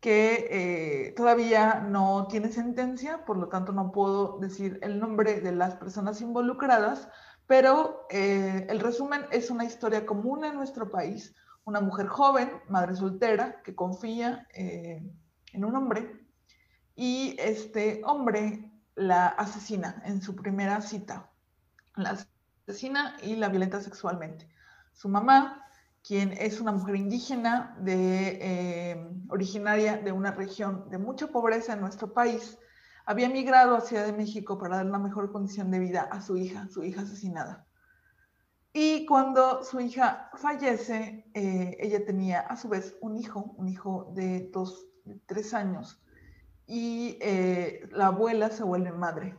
que todavía no tiene sentencia, por lo tanto no puedo decir el nombre de las personas involucradas, pero eh, el resumen es una historia común en nuestro país. Una mujer joven, madre soltera, que confía eh, en un hombre y este hombre la asesina en su primera cita. La asesina y la violenta sexualmente. Su mamá, quien es una mujer indígena de, eh, originaria de una región de mucha pobreza en nuestro país, había migrado a Ciudad de México para dar una mejor condición de vida a su hija, su hija asesinada. Y cuando su hija fallece, eh, ella tenía a su vez un hijo, un hijo de dos, tres años, y eh, la abuela se vuelve madre.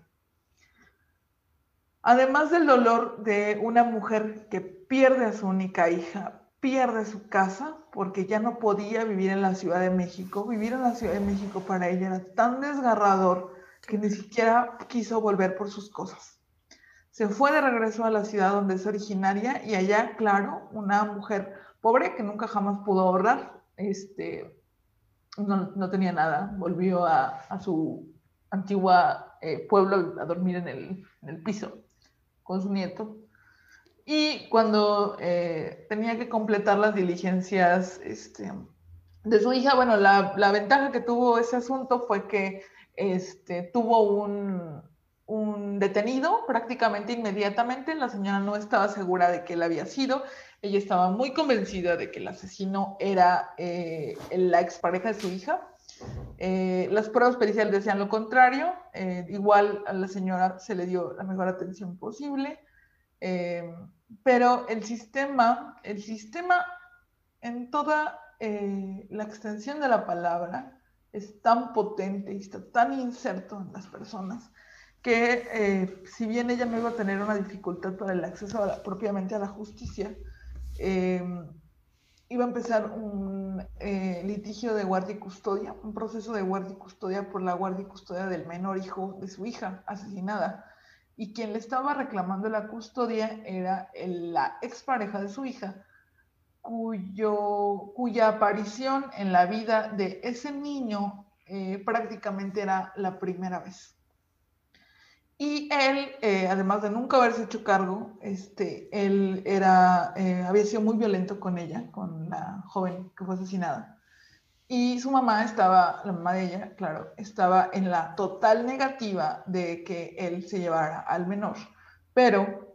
Además del dolor de una mujer que pierde a su única hija, pierde su casa porque ya no podía vivir en la Ciudad de México. Vivir en la Ciudad de México para ella era tan desgarrador que ni siquiera quiso volver por sus cosas. Se fue de regreso a la ciudad donde es originaria y allá, claro, una mujer pobre que nunca jamás pudo ahorrar, este, no, tenía nada, volvió a, su antigua eh, pueblo a dormir en el, piso con su nieto. Y cuando eh, tenía que completar las diligencias este, de su hija, bueno, la, la, ventaja que tuvo ese asunto fue que este, tuvo un, detenido prácticamente inmediatamente. La señora no estaba segura de que él había sido. Ella estaba muy convencida de que el asesino era eh, la expareja de su hija. Eh, las pruebas periciales decían lo contrario. Eh, igual a la señora se le dio la mejor atención posible. pero el sistema, el sistema en toda la extensión de la palabra es tan potente y está tan inserto en las personas que eh, si bien ella no iba a tener una dificultad para el acceso propiamente a la justicia, em, iba a empezar un eh, litigio de guardia y custodia, un proceso de guardia y custodia por la guardia y custodia del menor hijo de su hija asesinada. Y quien le estaba reclamando la custodia era la expareja de su hija, cuyo, cuya aparición en la vida de ese niño eh, prácticamente era la primera vez. Y él, eh, además de nunca haberse hecho cargo, este, él era, eh, había sido muy violento con ella, con la joven que fue asesinada. Y su mamá estaba, la mamá de ella, claro, estaba en la total negativa de que él se llevara al menor. Pero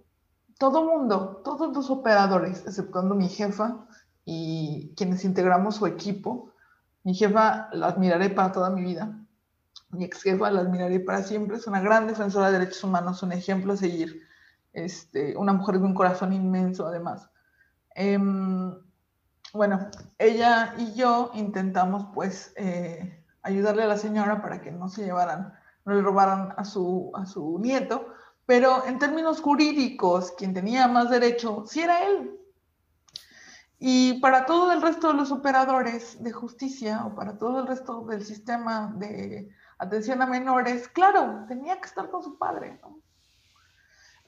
todo mundo, todos los operadores, exceptuando mi jefa y quienes integramos su equipo, mi jefa la admiraré para toda mi vida, mi ex jefa, la admiraré para siempre, es una gran defensora de derechos humanos, un ejemplo a seguir, este, una mujer de un corazón inmenso además. Em, bueno, ella y yo intentamos pues eh, ayudarle a la señora para que no se llevaran, no le robaran a su, a su nieto, pero en términos jurídicos, quien tenía más derecho, sí era él. Y para todo el resto de los operadores de justicia o para todo el resto del sistema de atención a menores, claro, tenía que estar con su padre, ¿no?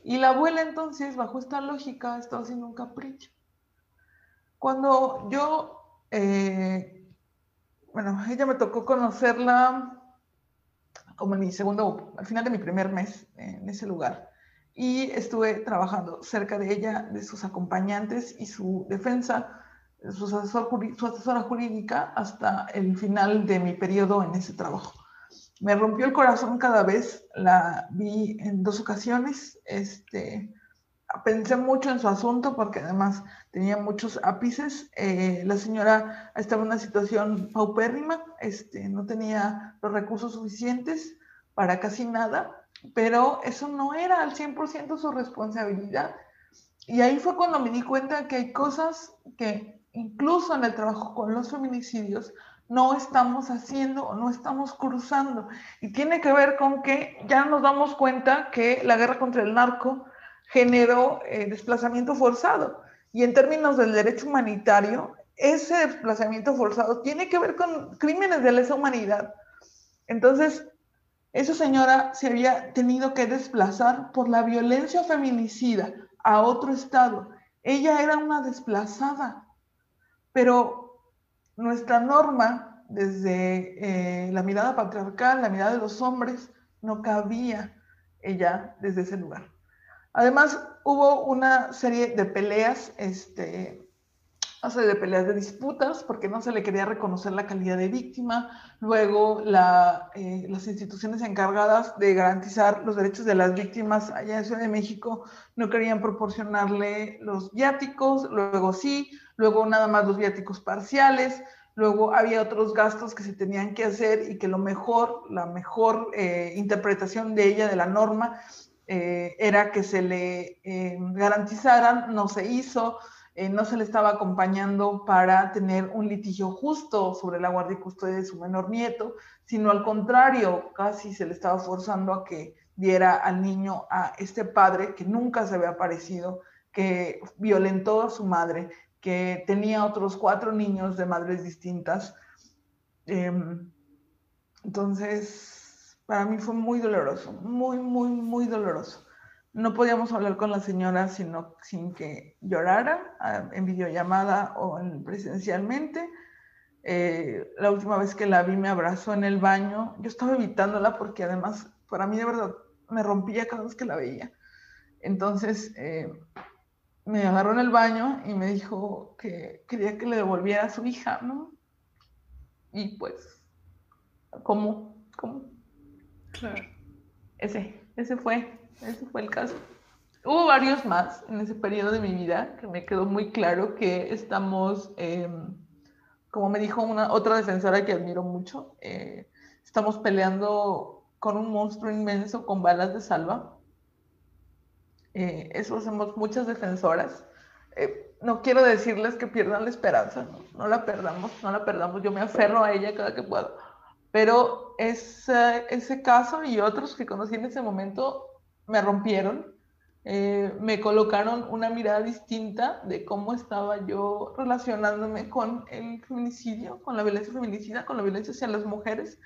Y la abuela entonces, bajo esta lógica, estaba haciendo un capricho. Cuando yo, eh, bueno, ella me tocó conocerla como en mi segundo, al final de mi primer mes en ese lugar. Y estuve trabajando cerca de ella, de sus acompañantes y su defensa, su, asesor, su asesora jurídica, hasta el final de mi periodo en ese trabajo me rompió el corazón cada vez, la vi en dos ocasiones, este, pensé mucho en su asunto porque además tenía muchos ápices, eh, la señora estaba en una situación paupérrima, este, no tenía los recursos suficientes para casi nada, pero eso no era al 100% su responsabilidad. Y ahí fue cuando me di cuenta que hay cosas que incluso en el trabajo con los feminicidios no estamos haciendo o no estamos cruzando. Y tiene que ver con que ya nos damos cuenta que la guerra contra el narco generó eh, desplazamiento forzado. Y en términos del derecho humanitario, ese desplazamiento forzado tiene que ver con crímenes de lesa humanidad. Entonces, esa señora se había tenido que desplazar por la violencia feminicida a otro estado. Ella era una desplazada, pero nuestra norma, desde eh, la mirada patriarcal, la mirada de los hombres, no cabía ella desde ese lugar. Además, hubo una serie de peleas este, hace de peleas de disputas porque no se le quería reconocer la calidad de víctima. Luego, eh, las instituciones encargadas de garantizar los derechos de las víctimas allá en Ciudad de México no querían proporcionarle los viáticos, luego sí, luego nada más los viáticos parciales. Luego había otros gastos que se tenían que hacer y que lo mejor, la mejor eh, interpretación de ella, de la norma, eh, era que se le garantizaran, no se hizo eh, no se le estaba acompañando para tener un litigio justo sobre la guardia y custodia de su menor nieto, sino al contrario, casi se le estaba forzando a que diera al niño a este padre que nunca se había aparecido, que violentó a su madre, que tenía otros cuatro niños de madres distintas. Em, entonces, para mí fue muy doloroso, muy, muy, muy doloroso no podíamos hablar con la señora sino, sin que llorara ah, en videollamada o en, presencialmente. Eh, la última vez que la vi me abrazó en el baño. Yo estaba evitándola porque además para mí de verdad me rompía cada vez que la veía. Entonces eh, me agarró en el baño y me dijo que quería que le devolviera a su hija, ¿no? Y pues, ¿cómo? ¿Cómo? Claro. Ese, ese fue ese fue el caso. Hubo varios más en ese periodo de mi vida que me quedó muy claro que estamos, em, como me dijo una otra defensora que admiro mucho, eh, estamos peleando con un monstruo inmenso con balas de salva. Eh, eso hacemos muchas defensoras. Eh, no quiero decirles que pierdan la esperanza, no, no, la perdamos, no la perdamos. Yo me aferro a ella cada que puedo. Pero ese, ese caso y otros que conocí en ese momento me rompieron, eh, me colocaron una mirada distinta de cómo estaba yo relacionándome con el feminicidio, con la violencia feminicida, con la violencia hacia las mujeres.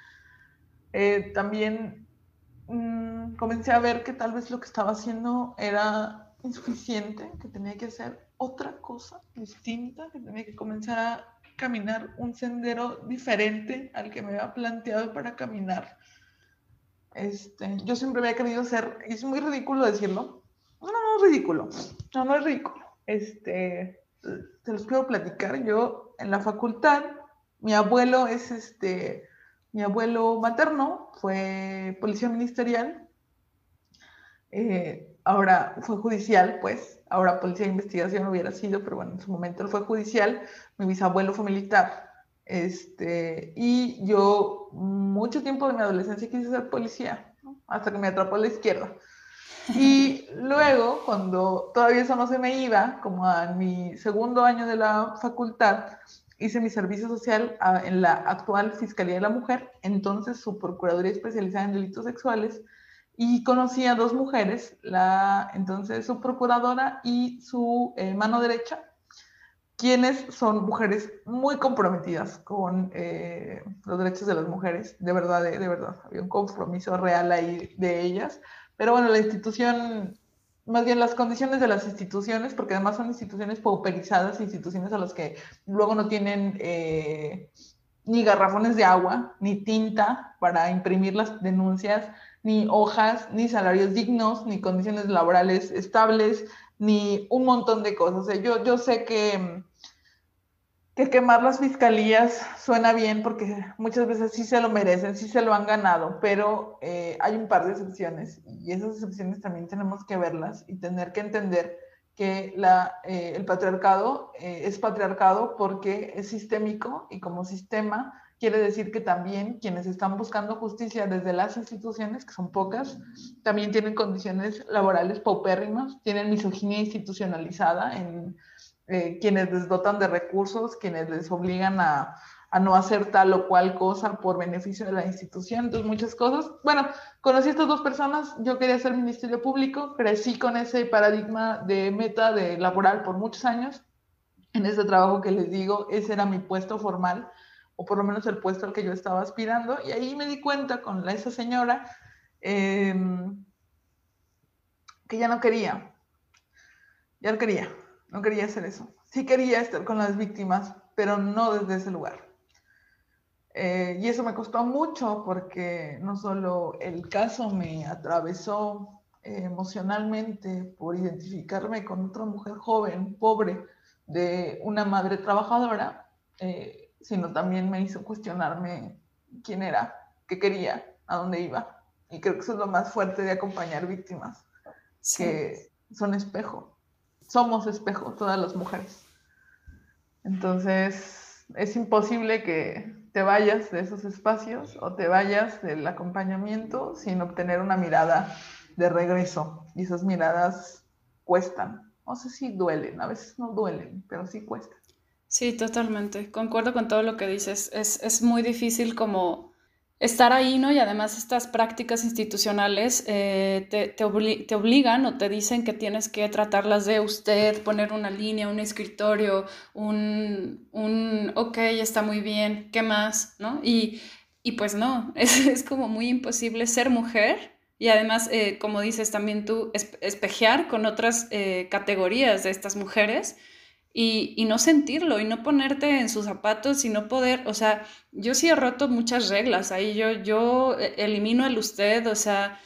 Eh, también mm, comencé a ver que tal vez lo que estaba haciendo era insuficiente, que tenía que hacer otra cosa distinta, que tenía que comenzar a caminar un sendero diferente al que me había planteado para caminar. Este, yo siempre había querido ser, y es muy ridículo decirlo, no, no, es ridículo, no, no es ridículo. Este, te los puedo platicar, yo en la facultad, mi abuelo es este, mi abuelo materno fue policía ministerial, eh, ahora fue judicial, pues, ahora policía de investigación hubiera sido, pero bueno, en su momento él fue judicial, mi bisabuelo fue militar. Este, y yo mucho tiempo de mi adolescencia quise ser policía, hasta que me atrapó a la izquierda. Y luego, cuando todavía eso no se me iba, como a mi segundo año de la facultad, hice mi servicio social en la actual Fiscalía de la Mujer, entonces su Procuraduría especializada en delitos sexuales, y conocí a dos mujeres, la entonces su procuradora y su eh, mano derecha, quienes son mujeres muy comprometidas con eh, los derechos de las mujeres, de verdad, de, verdad, había un compromiso real ahí de ellas, pero bueno, la institución, más bien las condiciones de las instituciones, porque además son instituciones pauperizadas, instituciones a las que luego no tienen eh, ni garrafones de agua, ni tinta para imprimir las denuncias, ni hojas, ni salarios dignos, ni condiciones laborales estables, ni un montón de cosas. yo, yo sé que que quemar las fiscalías suena bien porque muchas veces sí se lo merecen, sí se lo han ganado, pero eh, hay un par de excepciones y esas excepciones también tenemos que verlas y tener que entender que la, eh, el patriarcado eh, es patriarcado porque es sistémico y como sistema quiere decir que también quienes están buscando justicia desde las instituciones, que son pocas, también tienen condiciones laborales paupérrimas, tienen misoginia institucionalizada en eh, quienes les dotan de recursos, quienes les obligan a, a, no hacer tal o cual cosa por beneficio de la institución, entonces muchas cosas. Bueno, conocí a estas dos personas, yo quería ser ministerio público, crecí con ese paradigma de meta de laboral por muchos años. En ese trabajo que les digo, ese era mi puesto formal, o por lo menos el puesto al que yo estaba aspirando, y ahí me di cuenta con esa señora em, que ya no quería, ya no quería no quería hacer eso. Sí quería estar con las víctimas, pero no desde ese lugar. Eh, y eso me costó mucho porque no solo el caso me atravesó eh, emocionalmente por identificarme con otra mujer joven, pobre, de una madre trabajadora, eh, sino también me hizo cuestionarme quién era, qué quería, a dónde iba. Y creo que eso es lo más fuerte de acompañar víctimas, que son espejo. Somos espejo, todas las mujeres. Entonces, es imposible que te vayas de esos espacios o te vayas del acompañamiento sin obtener una mirada de regreso. Y esas miradas cuestan. No sé si duelen, a veces no duelen, pero sí cuestan. Sí, totalmente. Concuerdo con todo lo que dices. Es, es muy difícil como estar ahí, ¿no? Y además estas prácticas institucionales eh, te, te, obligan o te dicen que tienes que tratarlas de usted, poner una línea, un escritorio, un, un ok, está muy bien, ¿qué más? ¿No? Y, y pues no, es, es, como muy imposible ser mujer y además, eh, como dices también tú, espejear con otras eh, categorías de estas mujeres y, no sentirlo y no ponerte en sus zapatos y no poder, o sea, yo sí he roto muchas reglas ahí, yo, yo e, elimino el usted, o sea,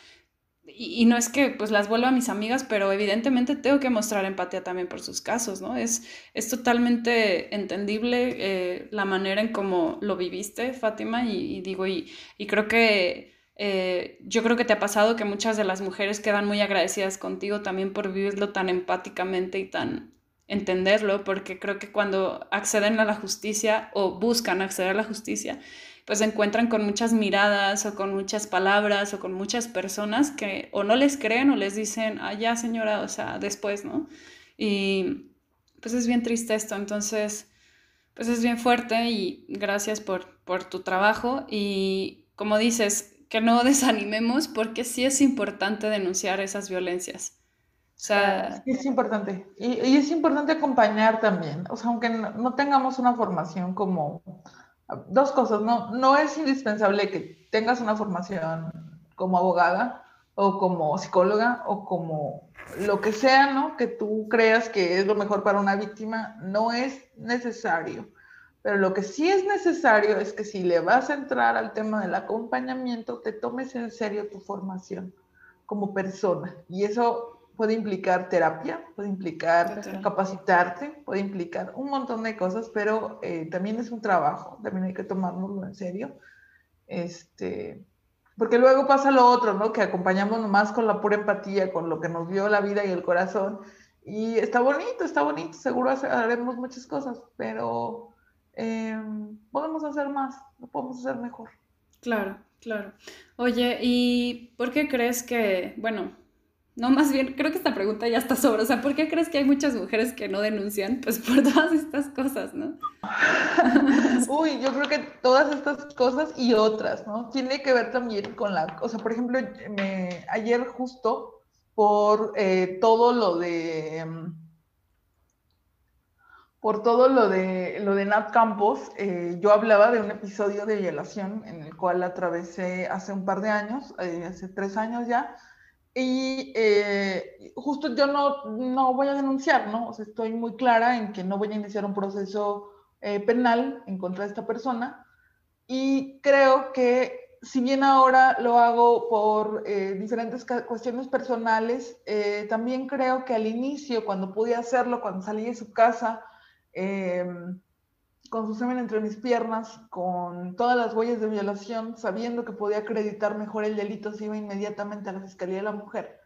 y, no es que pues las vuelva a mis amigas, pero evidentemente tengo que mostrar empatía también por sus casos, ¿no? Es, es totalmente entendible eh, la manera en cómo lo viviste, Fátima, y, digo, y, y creo que... Eh, yo creo que te ha pasado que muchas de las mujeres quedan muy agradecidas contigo también por vivirlo tan empáticamente y tan, entenderlo, porque creo que cuando acceden a la justicia o buscan acceder a la justicia, pues se encuentran con muchas miradas o con muchas palabras o con muchas personas que o no les creen o les dicen, ah, ya señora, o sea, después, ¿no? Y pues es bien triste esto, entonces, pues es bien fuerte y gracias por, por tu trabajo y como dices, que no desanimemos porque sí es importante denunciar esas violencias. Sea, es importante. Y, es importante acompañar también. O sea, aunque no, tengamos una formación como... Dos cosas, no, no es indispensable que tengas una formación como abogada o como psicóloga o como lo que sea, ¿no? Que tú creas que es lo mejor para una víctima, no es necesario. Pero lo que sí es necesario es que si le vas a entrar al tema del acompañamiento, te tomes en serio tu formación como persona. Y eso puede implicar terapia, puede implicar capacitarte, puede implicar un montón de cosas, pero eh, también es un trabajo, también hay que tomárnoslo en serio. Este, porque luego pasa lo otro, ¿no? Que acompañamos nomás con la pura empatía, con lo que nos dio la vida y el corazón. Y está bonito, está bonito, seguro haremos muchas cosas, pero em, podemos hacer más, lo podemos hacer mejor. Claro, claro. Oye, ¿y por qué crees que, bueno, no, más bien, creo que esta pregunta ya está sobre. O sea, ¿por qué crees que hay muchas mujeres que no denuncian? Pues por todas estas cosas, ¿no? Uy, yo creo que todas estas cosas y otras, ¿no? Tiene que ver también con la. O sea, por ejemplo, me, ayer justo por eh, todo lo de. por todo lo de lo de Nat Campos, eh, yo hablaba de un episodio de violación en el cual atravesé hace un par de años, eh, hace tres años ya y eh, justo yo no, no voy a denunciar, ¿no? O sea, estoy muy clara en que no voy a iniciar un proceso eh, penal en contra de esta persona. Y creo que si bien ahora lo hago por eh, diferentes cuestiones personales, también creo que al inicio, cuando pude hacerlo, cuando salí de su casa, con su semen entre mis piernas, con todas las huellas de violación, sabiendo que podía acreditar mejor el delito, se iba inmediatamente a la Fiscalía de la Mujer.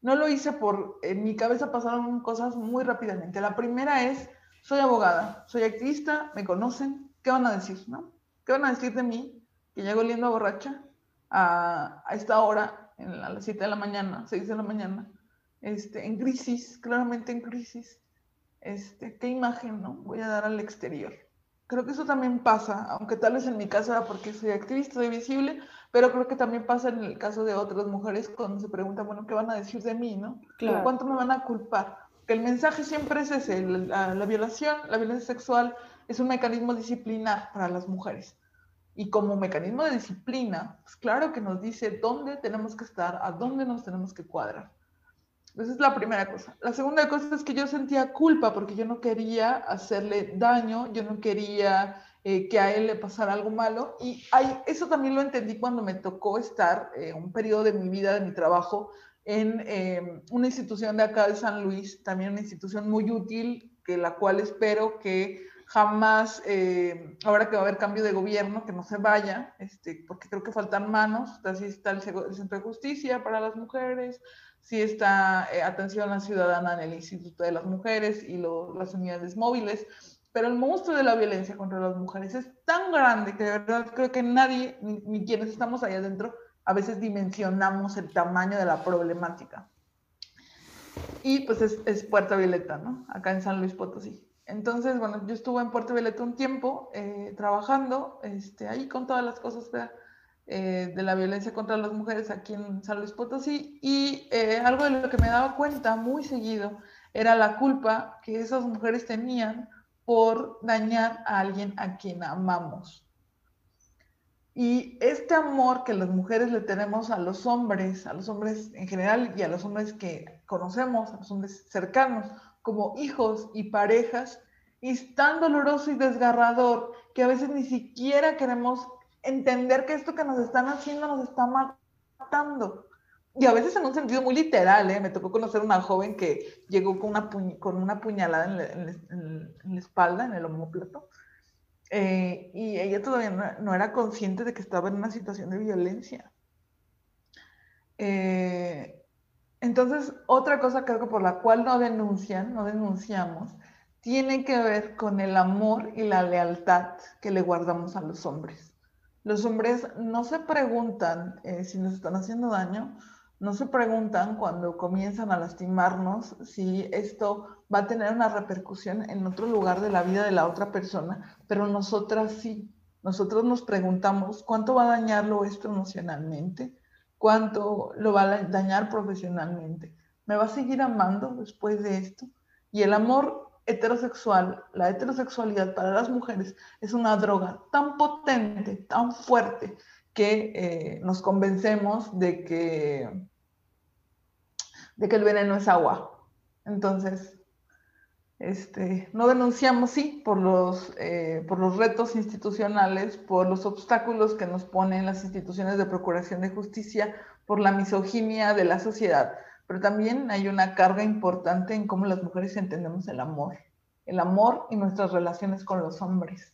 No lo hice por, en mi cabeza pasaron cosas muy rápidamente. La primera es, soy abogada, soy activista, me conocen, ¿qué van a decir? ¿no? ¿Qué van a decir de mí? Que llego oliendo a borracha a, esta hora, en a las 7 de la mañana, 6 de la mañana, este, en crisis, claramente en crisis este, qué imagen ¿no? voy a dar al exterior. Creo que eso también pasa, aunque tal vez en mi caso era porque soy activista, soy visible, pero creo que también pasa en el caso de otras mujeres cuando se preguntan, bueno, ¿qué van a decir de mí? ¿no? ¿Cuánto me van a culpar? Que el mensaje siempre es ese, la, la violación, la violencia sexual es un mecanismo disciplinar para las mujeres. Y como mecanismo de disciplina, pues claro que nos dice dónde tenemos que estar, a dónde nos tenemos que cuadrar. Esa es la primera cosa. La segunda cosa es que yo sentía culpa porque yo no quería hacerle daño, yo no quería eh, que a él le pasara algo malo. Y hay, eso también lo entendí cuando me tocó estar eh, un periodo de mi vida, de mi trabajo, en em, una institución de acá de San Luis, también una institución muy útil, que la cual espero que jamás, eh, ahora que va a haber cambio de gobierno, que no se vaya, este, porque creo que faltan manos, así está el, Centro de Justicia para las mujeres, sí está eh, atención a la ciudadana en el Instituto de las Mujeres y las unidades móviles, pero el monstruo de la violencia contra las mujeres es tan grande que de verdad creo que nadie, ni, quienes estamos ahí adentro, a veces dimensionamos el tamaño de la problemática. Y pues es, Puerta Violeta, ¿no? Acá en San Luis Potosí. Entonces, bueno, yo estuve en Puerto Violeta un tiempo eh, trabajando este, ahí con todas las cosas eh, de la violencia contra las mujeres aquí en San Luis Potosí y eh, algo de lo que me daba cuenta muy seguido era la culpa que esas mujeres tenían por dañar a alguien a quien amamos. Y este amor que las mujeres le tenemos a los hombres, a los hombres en general y a los hombres que conocemos, a los hombres cercanos, como hijos y parejas, es tan doloroso y desgarrador que a veces ni siquiera queremos entender que esto que nos están haciendo nos está matando. Y a veces en un sentido muy literal, ¿eh? me tocó conocer una joven que llegó con una, con una puñalada en la, espalda, en el homóplato, eh, y ella todavía no, era consciente de que estaba en una situación de violencia. Eh, entonces, otra cosa creo que por la cual no denuncian, no denunciamos, tiene que ver con el amor y la lealtad que le guardamos a los hombres. Los hombres no se preguntan eh, si nos están haciendo daño, no se preguntan cuando comienzan a lastimarnos si esto va a tener una repercusión en otro lugar de la vida de la otra persona, pero nosotras sí. Nosotros nos preguntamos cuánto va a dañarlo esto emocionalmente, cuánto lo va a dañar profesionalmente. ¿Me va a seguir amando después de esto? Y el amor heterosexual, la heterosexualidad para las mujeres es una droga tan potente, tan fuerte, que eh, nos convencemos de que, de que el veneno es agua. Entonces, este, no denunciamos, sí, por los, eh, por los retos institucionales, por los obstáculos que nos ponen las instituciones de procuración de justicia, por la misoginia de la sociedad, pero también hay una carga importante en cómo las mujeres entendemos el amor, el amor y nuestras relaciones con los hombres.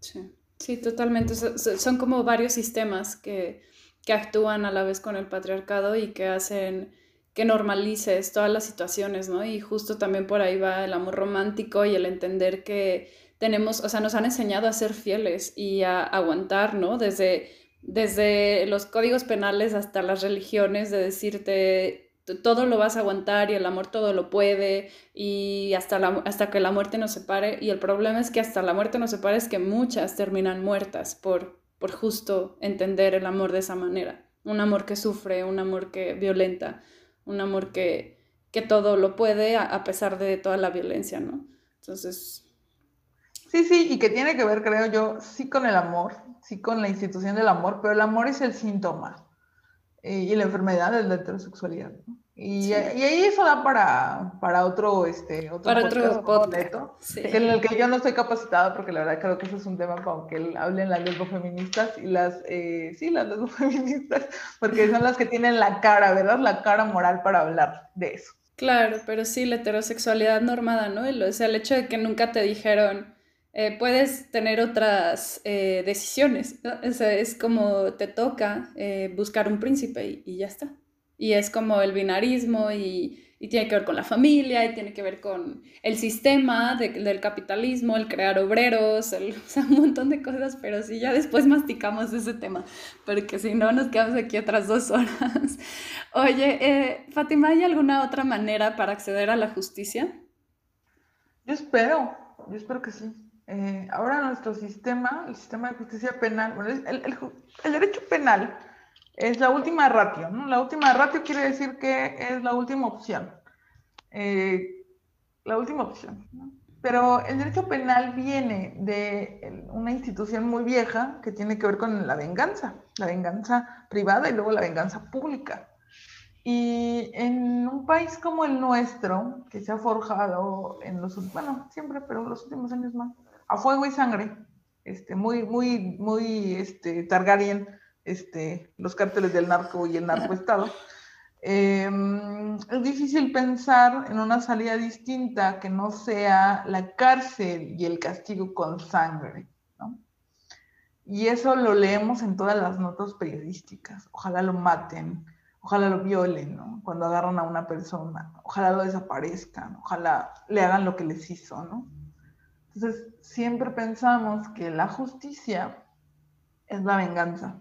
Sí, sí totalmente. Son como varios sistemas que, que actúan a la vez con el patriarcado y que hacen que normalices todas las situaciones, ¿no? Y justo también por ahí va el amor romántico y el entender que tenemos, o sea, nos han enseñado a ser fieles y a aguantar, ¿no? Desde, desde los códigos penales hasta las religiones, de decirte todo lo vas a aguantar y el amor todo lo puede y hasta, la, hasta que la muerte nos separe. Y el problema es que hasta la muerte nos separe es que muchas terminan muertas por, por justo entender el amor de esa manera. Un amor que sufre, un amor que violenta un amor que, que todo lo puede a, pesar de toda la violencia, ¿no? Entonces... Sí, sí, y que tiene que ver, creo yo, sí con el amor, sí con la institución del amor, pero el amor es el síntoma y la enfermedad es la heterosexualidad, ¿no? Y, ahí eso da para, para otro, este, otro para otro podcast, en el que yo no estoy capacitada porque la verdad creo que eso es un tema para que hablen las lesbofeministas y las, eh, sí, las lesbofeministas, porque son las que tienen la cara, ¿verdad? La cara moral para hablar de eso. Claro, pero sí, la heterosexualidad normada, ¿no? o sea, el hecho de que nunca te dijeron, eh, puedes tener otras eh, decisiones, ¿no? Es como te toca eh, buscar un príncipe y, y ya está. Y es como el binarismo y, tiene que ver con la familia y tiene que ver con el sistema del capitalismo, el crear obreros, un montón de cosas, pero sí, ya después masticamos ese tema, porque si no nos quedamos aquí otras dos horas. Oye, Fátima, ¿hay alguna otra manera para acceder a la justicia? Yo espero, yo espero que sí. Eh, ahora nuestro sistema, el sistema de justicia penal, bueno, el, derecho penal, es la última ratio, ¿no? La última ratio quiere decir que es la última opción. Eh, la última opción, ¿no? Pero el derecho penal viene de una institución muy vieja que tiene que ver con la venganza, la venganza privada y luego la venganza pública. Y en un país como el nuestro, que se ha forjado en los, bueno, siempre, pero en los últimos años más, a fuego y sangre, este, muy, muy, muy este, Targaryen, este, los cárteles del narco y el narcoestado, Em, es difícil pensar en una salida distinta que no sea la cárcel y el castigo con sangre. ¿no? Y eso lo leemos en todas las notas periodísticas. Ojalá lo maten, ojalá lo violen, ¿no? Cuando agarran a una persona, ojalá lo desaparezcan, ojalá le hagan lo que les hizo, ¿no? Entonces, siempre pensamos que la justicia es la venganza.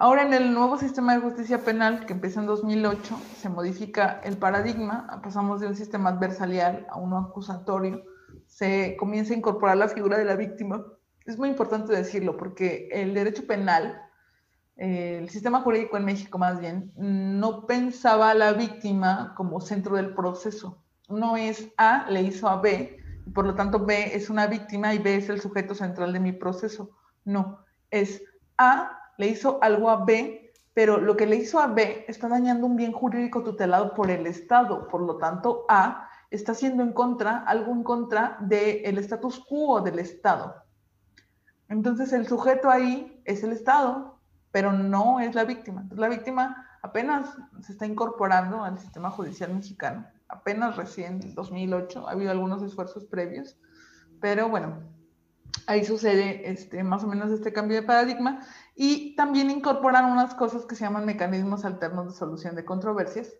Ahora en el nuevo sistema de justicia penal que empezó en 2008, se modifica el paradigma, pasamos de un sistema adversarial a uno acusatorio, se comienza a incorporar la figura de la víctima. Es muy importante decirlo porque el derecho penal, el sistema jurídico en México más bien, no pensaba a la víctima como centro del proceso. No es A le hizo a B, por lo tanto B es una víctima y B es el sujeto central de mi proceso. No, es A le hizo algo a B, pero lo que le hizo a B está dañando un bien jurídico tutelado por el Estado. Por lo tanto, A está haciendo en contra, algo en contra del status quo del Estado. Entonces, el sujeto ahí es el Estado, pero no es la víctima. Entonces, la víctima apenas se está incorporando al sistema judicial mexicano, apenas recién, en 2008, ha habido algunos esfuerzos previos, pero bueno, ahí sucede este, más o menos este cambio de paradigma y también incorporan unas cosas que se llaman mecanismos alternos de solución de controversias,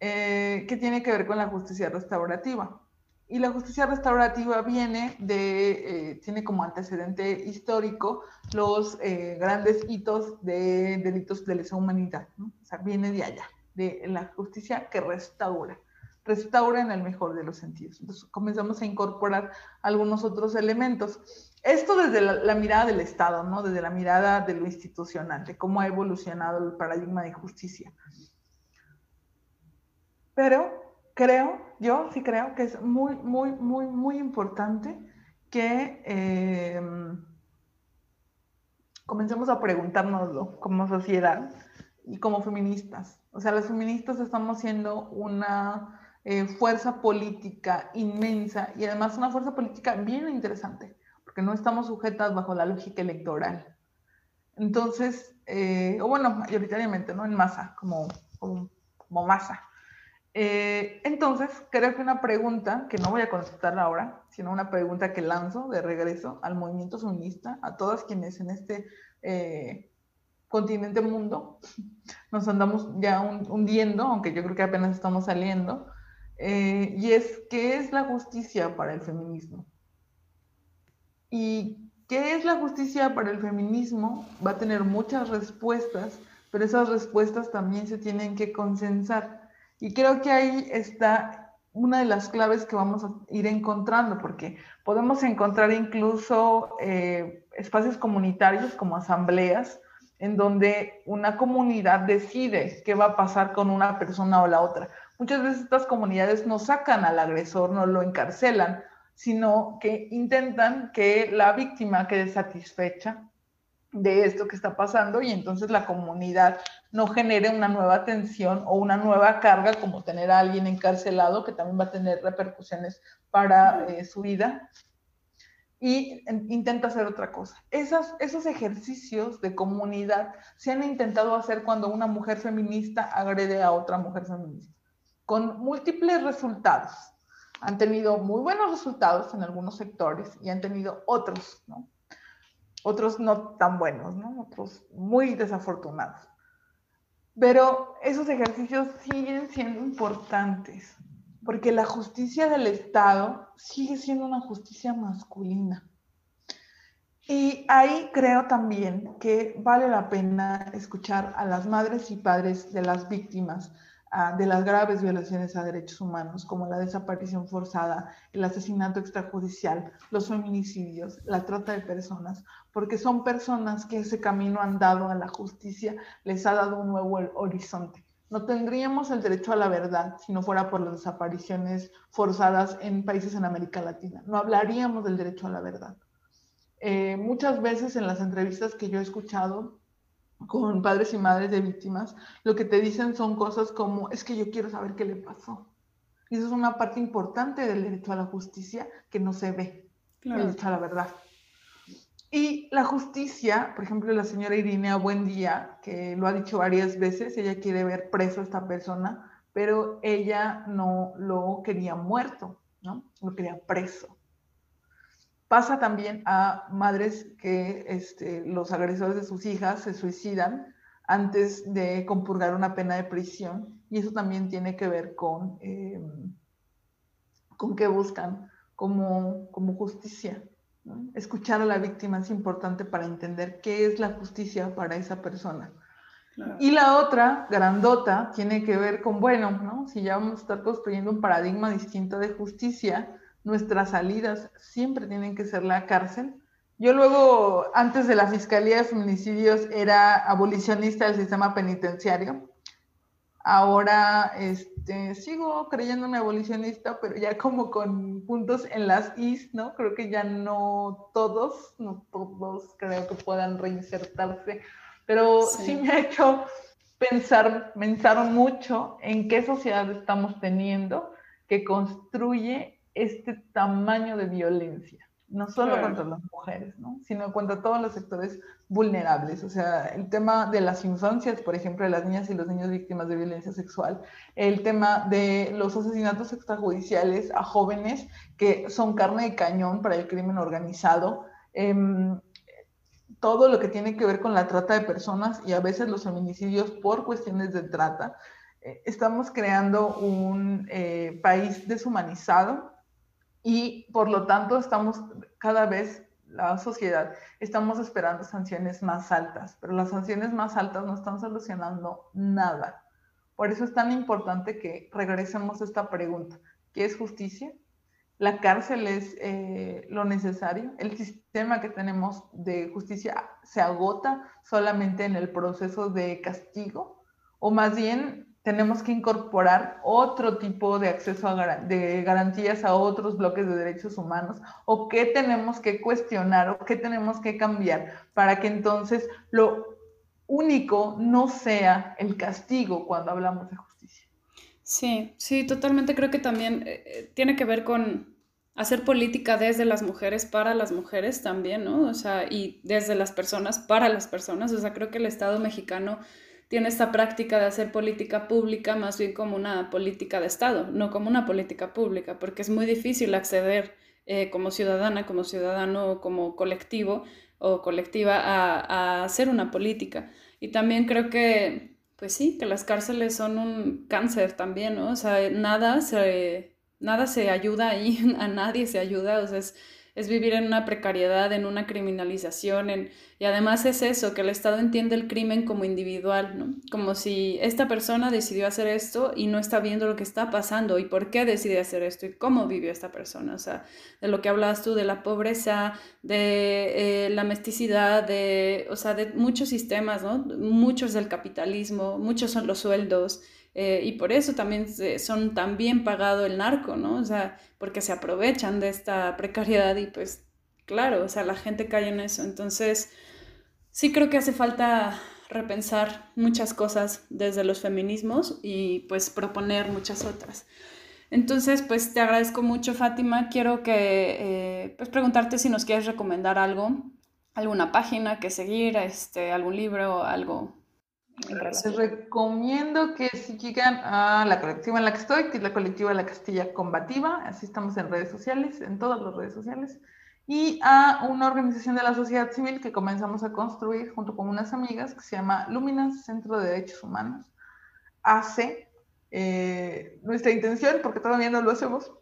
eh, que tiene que ver con la justicia restaurativa. Y la justicia restaurativa viene de, eh, tiene como antecedente histórico los eh, grandes hitos de delitos de lesa humanidad, o sea, viene de allá, de la justicia que restaura restaura en el mejor de los sentidos. Entonces comenzamos a incorporar algunos otros elementos. Esto desde la, mirada del Estado, ¿no? Desde la mirada de lo institucional, de cómo ha evolucionado el paradigma de justicia. Pero creo, yo sí creo que es muy, muy, muy, muy importante que eh, comencemos a preguntárnoslo como sociedad y como feministas. O sea, las feministas estamos siendo una eh, fuerza política inmensa y además una fuerza política bien interesante, porque no estamos sujetas bajo la lógica electoral. Entonces, eh, o bueno, mayoritariamente, ¿no? En masa, como, como, masa. Eh, entonces, creo que una pregunta, que no voy a contestar ahora, sino una pregunta que lanzo de regreso al movimiento feminista, a todas quienes en este continente mundo nos andamos ya hundiendo, aunque yo creo que apenas estamos saliendo, eh, y es, ¿qué es la justicia para el feminismo? Y ¿qué es la justicia para el feminismo? Va a tener muchas respuestas, pero esas respuestas también se tienen que consensar. Y creo que ahí está una de las claves que vamos a ir encontrando, porque podemos encontrar incluso eh, espacios comunitarios como asambleas, en donde una comunidad decide qué va a pasar con una persona o la otra. Muchas veces estas comunidades no sacan al agresor, no lo encarcelan, sino que intentan que la víctima quede satisfecha de esto que está pasando y entonces la comunidad no genere una nueva tensión o una nueva carga como tener a alguien encarcelado que también va a tener repercusiones para eh, su vida y intenta hacer otra cosa. Esas, esos ejercicios de comunidad se han intentado hacer cuando una mujer feminista agrede a otra mujer feminista con múltiples resultados. Han tenido muy buenos resultados en algunos sectores y han tenido otros, ¿no? Otros no tan buenos, ¿no? Otros muy desafortunados. Pero esos ejercicios siguen siendo importantes porque la justicia del Estado sigue siendo una justicia masculina. Y ahí creo también que vale la pena escuchar a las madres y padres de las víctimas de las graves violaciones a derechos humanos, como la desaparición forzada, el asesinato extrajudicial, los feminicidios, la trata de personas, porque son personas que ese camino han dado a la justicia les ha dado un nuevo horizonte. No tendríamos el derecho a la verdad si no fuera por las desapariciones forzadas en países en América Latina. No hablaríamos del derecho a la verdad. Eh, muchas veces en las entrevistas que yo he escuchado, con padres y madres de víctimas, lo que te dicen son cosas como, es que yo quiero saber qué le pasó. Y eso es una parte importante del derecho a la justicia que no se ve, el derecho a la verdad. Y la justicia, por ejemplo, la señora Irinea Buendía, que lo ha dicho varias veces, ella quiere ver preso a esta persona, pero ella no lo quería muerto, ¿no? Lo quería preso. Pasa también a madres que este, los agresores de sus hijas se suicidan antes de compurgar una pena de prisión y eso también tiene que ver con, eh, con qué buscan como, como justicia. Escuchar a la víctima es importante para entender qué es la justicia para esa persona. Y la otra, grandota, tiene que ver con, bueno, ¿no? si ya vamos a estar construyendo un paradigma distinto de justicia, nuestras salidas siempre tienen que ser la cárcel. Yo luego, antes de la Fiscalía de Feminicidios, era abolicionista del sistema penitenciario. Ahora este, sigo creyéndome abolicionista, pero ya como con puntos en las is, ¿no? Creo que ya no todos, no todos creo que puedan reinsertarse, pero sí, sí me ha hecho pensar, pensar mucho en qué sociedad estamos teniendo que construye este tamaño de violencia, no solo contra las mujeres, ¿no? sino contra todos los sectores vulnerables. O sea, el tema de las infancias, por ejemplo, de las niñas y los niños víctimas de violencia sexual, el tema de los asesinatos extrajudiciales a jóvenes que son carne de cañón para el crimen organizado. Em, todo lo que tiene que ver con la trata de personas y a veces los feminicidios por cuestiones de trata. Eh, estamos creando un eh, país deshumanizado y por lo tanto estamos cada vez, la sociedad, estamos esperando sanciones más altas, pero las sanciones más altas no están solucionando nada. Por eso es tan importante que regresemos a esta pregunta. ¿Qué es justicia? ¿La cárcel es eh, lo necesario? ¿El sistema que tenemos de justicia se agota solamente en el proceso de castigo? ¿O más bien tenemos que incorporar otro tipo de acceso a de garantías a otros bloques de derechos humanos o qué tenemos que cuestionar o qué tenemos que cambiar para que entonces lo único no sea el castigo cuando hablamos de justicia. Sí, sí, totalmente creo que también eh, eh, tiene que ver con hacer política desde las mujeres para las mujeres también, ¿no? O sea, y desde las personas para las personas. O sea, creo que el Estado mexicano tiene esta práctica de hacer política pública más bien como una política de Estado, no como una política pública, porque es muy difícil acceder eh, como ciudadana, como ciudadano, como colectivo o colectiva a, hacer una política. Y también creo que, pues sí, que las cárceles son un cáncer también, ¿no? O sea, nada se, nada se ayuda ahí, a nadie se ayuda, o sea, es es vivir en una precariedad, en una criminalización, en, y además es eso, que el Estado entiende el crimen como individual, ¿no? Como si esta persona decidió hacer esto y no está viendo lo que está pasando y por qué decidió hacer esto y cómo vivió esta persona, o sea, de lo que hablabas tú, de la pobreza, de eh, la mesticidad, de, o sea, de muchos sistemas, ¿no? Muchos del capitalismo, muchos son los sueldos, eh, y por eso también son tan bien pagado el narco, ¿no? O sea, porque se aprovechan de esta precariedad y pues claro, o sea, la gente cae en eso. Entonces, sí creo que hace falta repensar muchas cosas desde los feminismos y pues proponer muchas otras. Entonces, pues te agradezco mucho, Fátima. Quiero que, eh, pues preguntarte si nos quieres recomendar algo, alguna página que seguir, este, algún libro, algo les recomiendo que si llegan a la colectiva en la que estoy, que es la colectiva La Castilla Combativa, así estamos en redes sociales, en todas las redes sociales, y a una organización de la sociedad civil que comenzamos a construir junto con unas amigas que se llama Luminas Centro de Derechos Humanos, AC. Eh, nuestra intención, porque todavía no lo hacemos,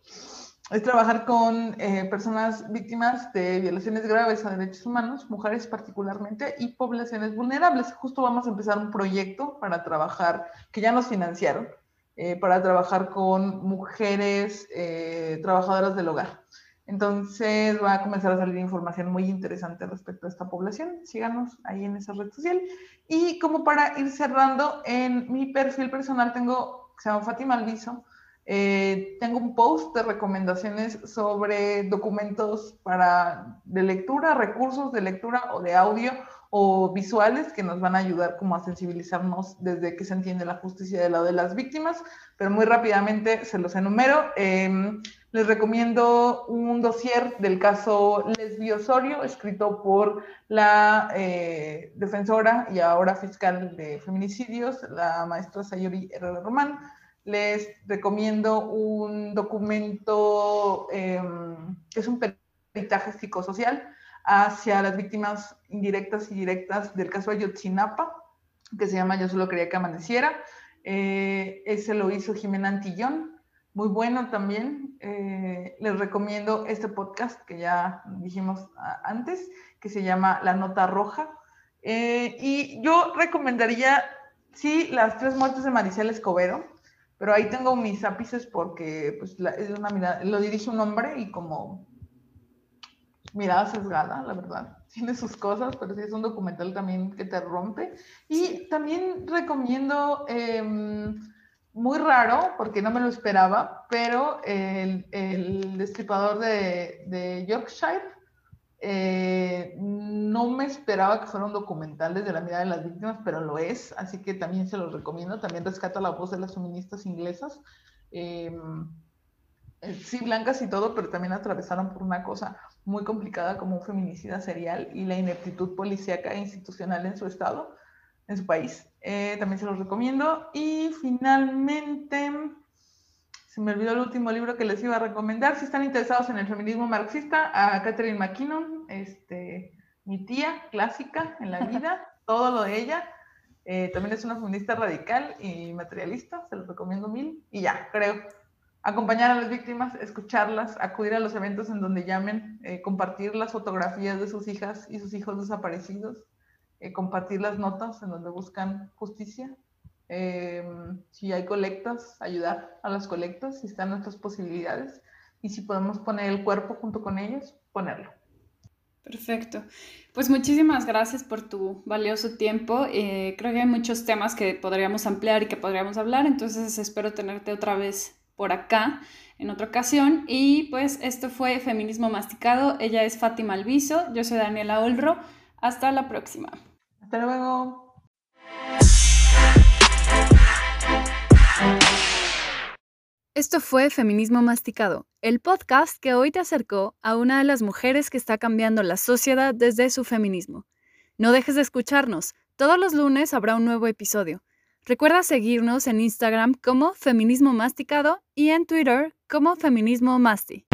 es trabajar con eh, personas víctimas de violaciones graves a derechos humanos, mujeres particularmente, y poblaciones vulnerables. Justo vamos a empezar un proyecto para trabajar, que ya nos financiaron, eh, para trabajar con mujeres eh, trabajadoras del hogar. Entonces va a comenzar a salir información muy interesante respecto a esta población. Síganos ahí en esa red social. Y como para ir cerrando, en mi perfil personal tengo, se llama Fátima Alviso, Eh, tengo un post de recomendaciones sobre documentos para, de lectura, recursos de lectura o de audio o visuales que nos van a ayudar como a sensibilizarnos desde que se entiende la justicia del lado de las víctimas, pero muy rápidamente se los enumero. Em, les recomiendo un dossier del caso Lesbio Osorio, escrito por la eh, defensora y ahora fiscal de feminicidios, la maestra Sayori Herrera Román les recomiendo un documento em, que es un peritaje psicosocial hacia las víctimas indirectas y directas del caso Ayotzinapa, que se llama Yo solo quería que amaneciera. Eh, ese lo hizo Jimena Antillón, muy bueno también. Eh, les recomiendo este podcast que ya dijimos antes, que se llama La Nota Roja. Eh, y yo recomendaría, sí, las tres muertes de Maricel Escobedo, pero ahí tengo mis ápices porque pues, es una mirada, lo dirige un hombre y como mirada sesgada, la verdad. Tiene sus cosas, pero sí es un documental también que te rompe. Y también recomiendo, em, muy raro, porque no me lo esperaba, pero el, el destripador de, de Yorkshire, eh, no me esperaba que fuera un documental desde la mirada de las víctimas, pero lo es, así que también se los recomiendo. También rescata la voz de las feministas inglesas. Em, eh, sí, blancas y todo, pero también atravesaron por una cosa muy complicada como un feminicida serial y la ineptitud policíaca e institucional en su estado, en su país. Eh, también se los recomiendo. Y finalmente, se me olvidó el último libro que les iba a recomendar. Si están interesados en el feminismo marxista, a Catherine McKinnon, este, mi tía clásica en la vida, todo lo de ella. Eh, también es una feminista radical y materialista, se los recomiendo mil. Y ya, creo. Acompañar a las víctimas, escucharlas, acudir a los eventos en donde llamen, eh, compartir las fotografías de sus hijas y sus hijos desaparecidos, eh, compartir las notas en donde buscan justicia Em, si hay colectas, ayudar a las colectas, si están nuestras posibilidades y si podemos poner el cuerpo junto con ellos, ponerlo. Perfecto. Pues muchísimas gracias por tu valioso tiempo. Eh, creo que hay muchos temas que podríamos ampliar y que podríamos hablar, entonces espero tenerte otra vez por acá en otra ocasión. Y pues esto fue Feminismo Masticado. Ella es Fátima Alviso, yo soy Daniela Olro. Hasta la próxima. Hasta luego. Esto fue Feminismo Masticado, el podcast que hoy te acercó a una de las mujeres que está cambiando la sociedad desde su feminismo. No dejes de escucharnos, todos los lunes habrá un nuevo episodio. Recuerda seguirnos en Instagram como Feminismo Masticado y en Twitter como Feminismo Masti.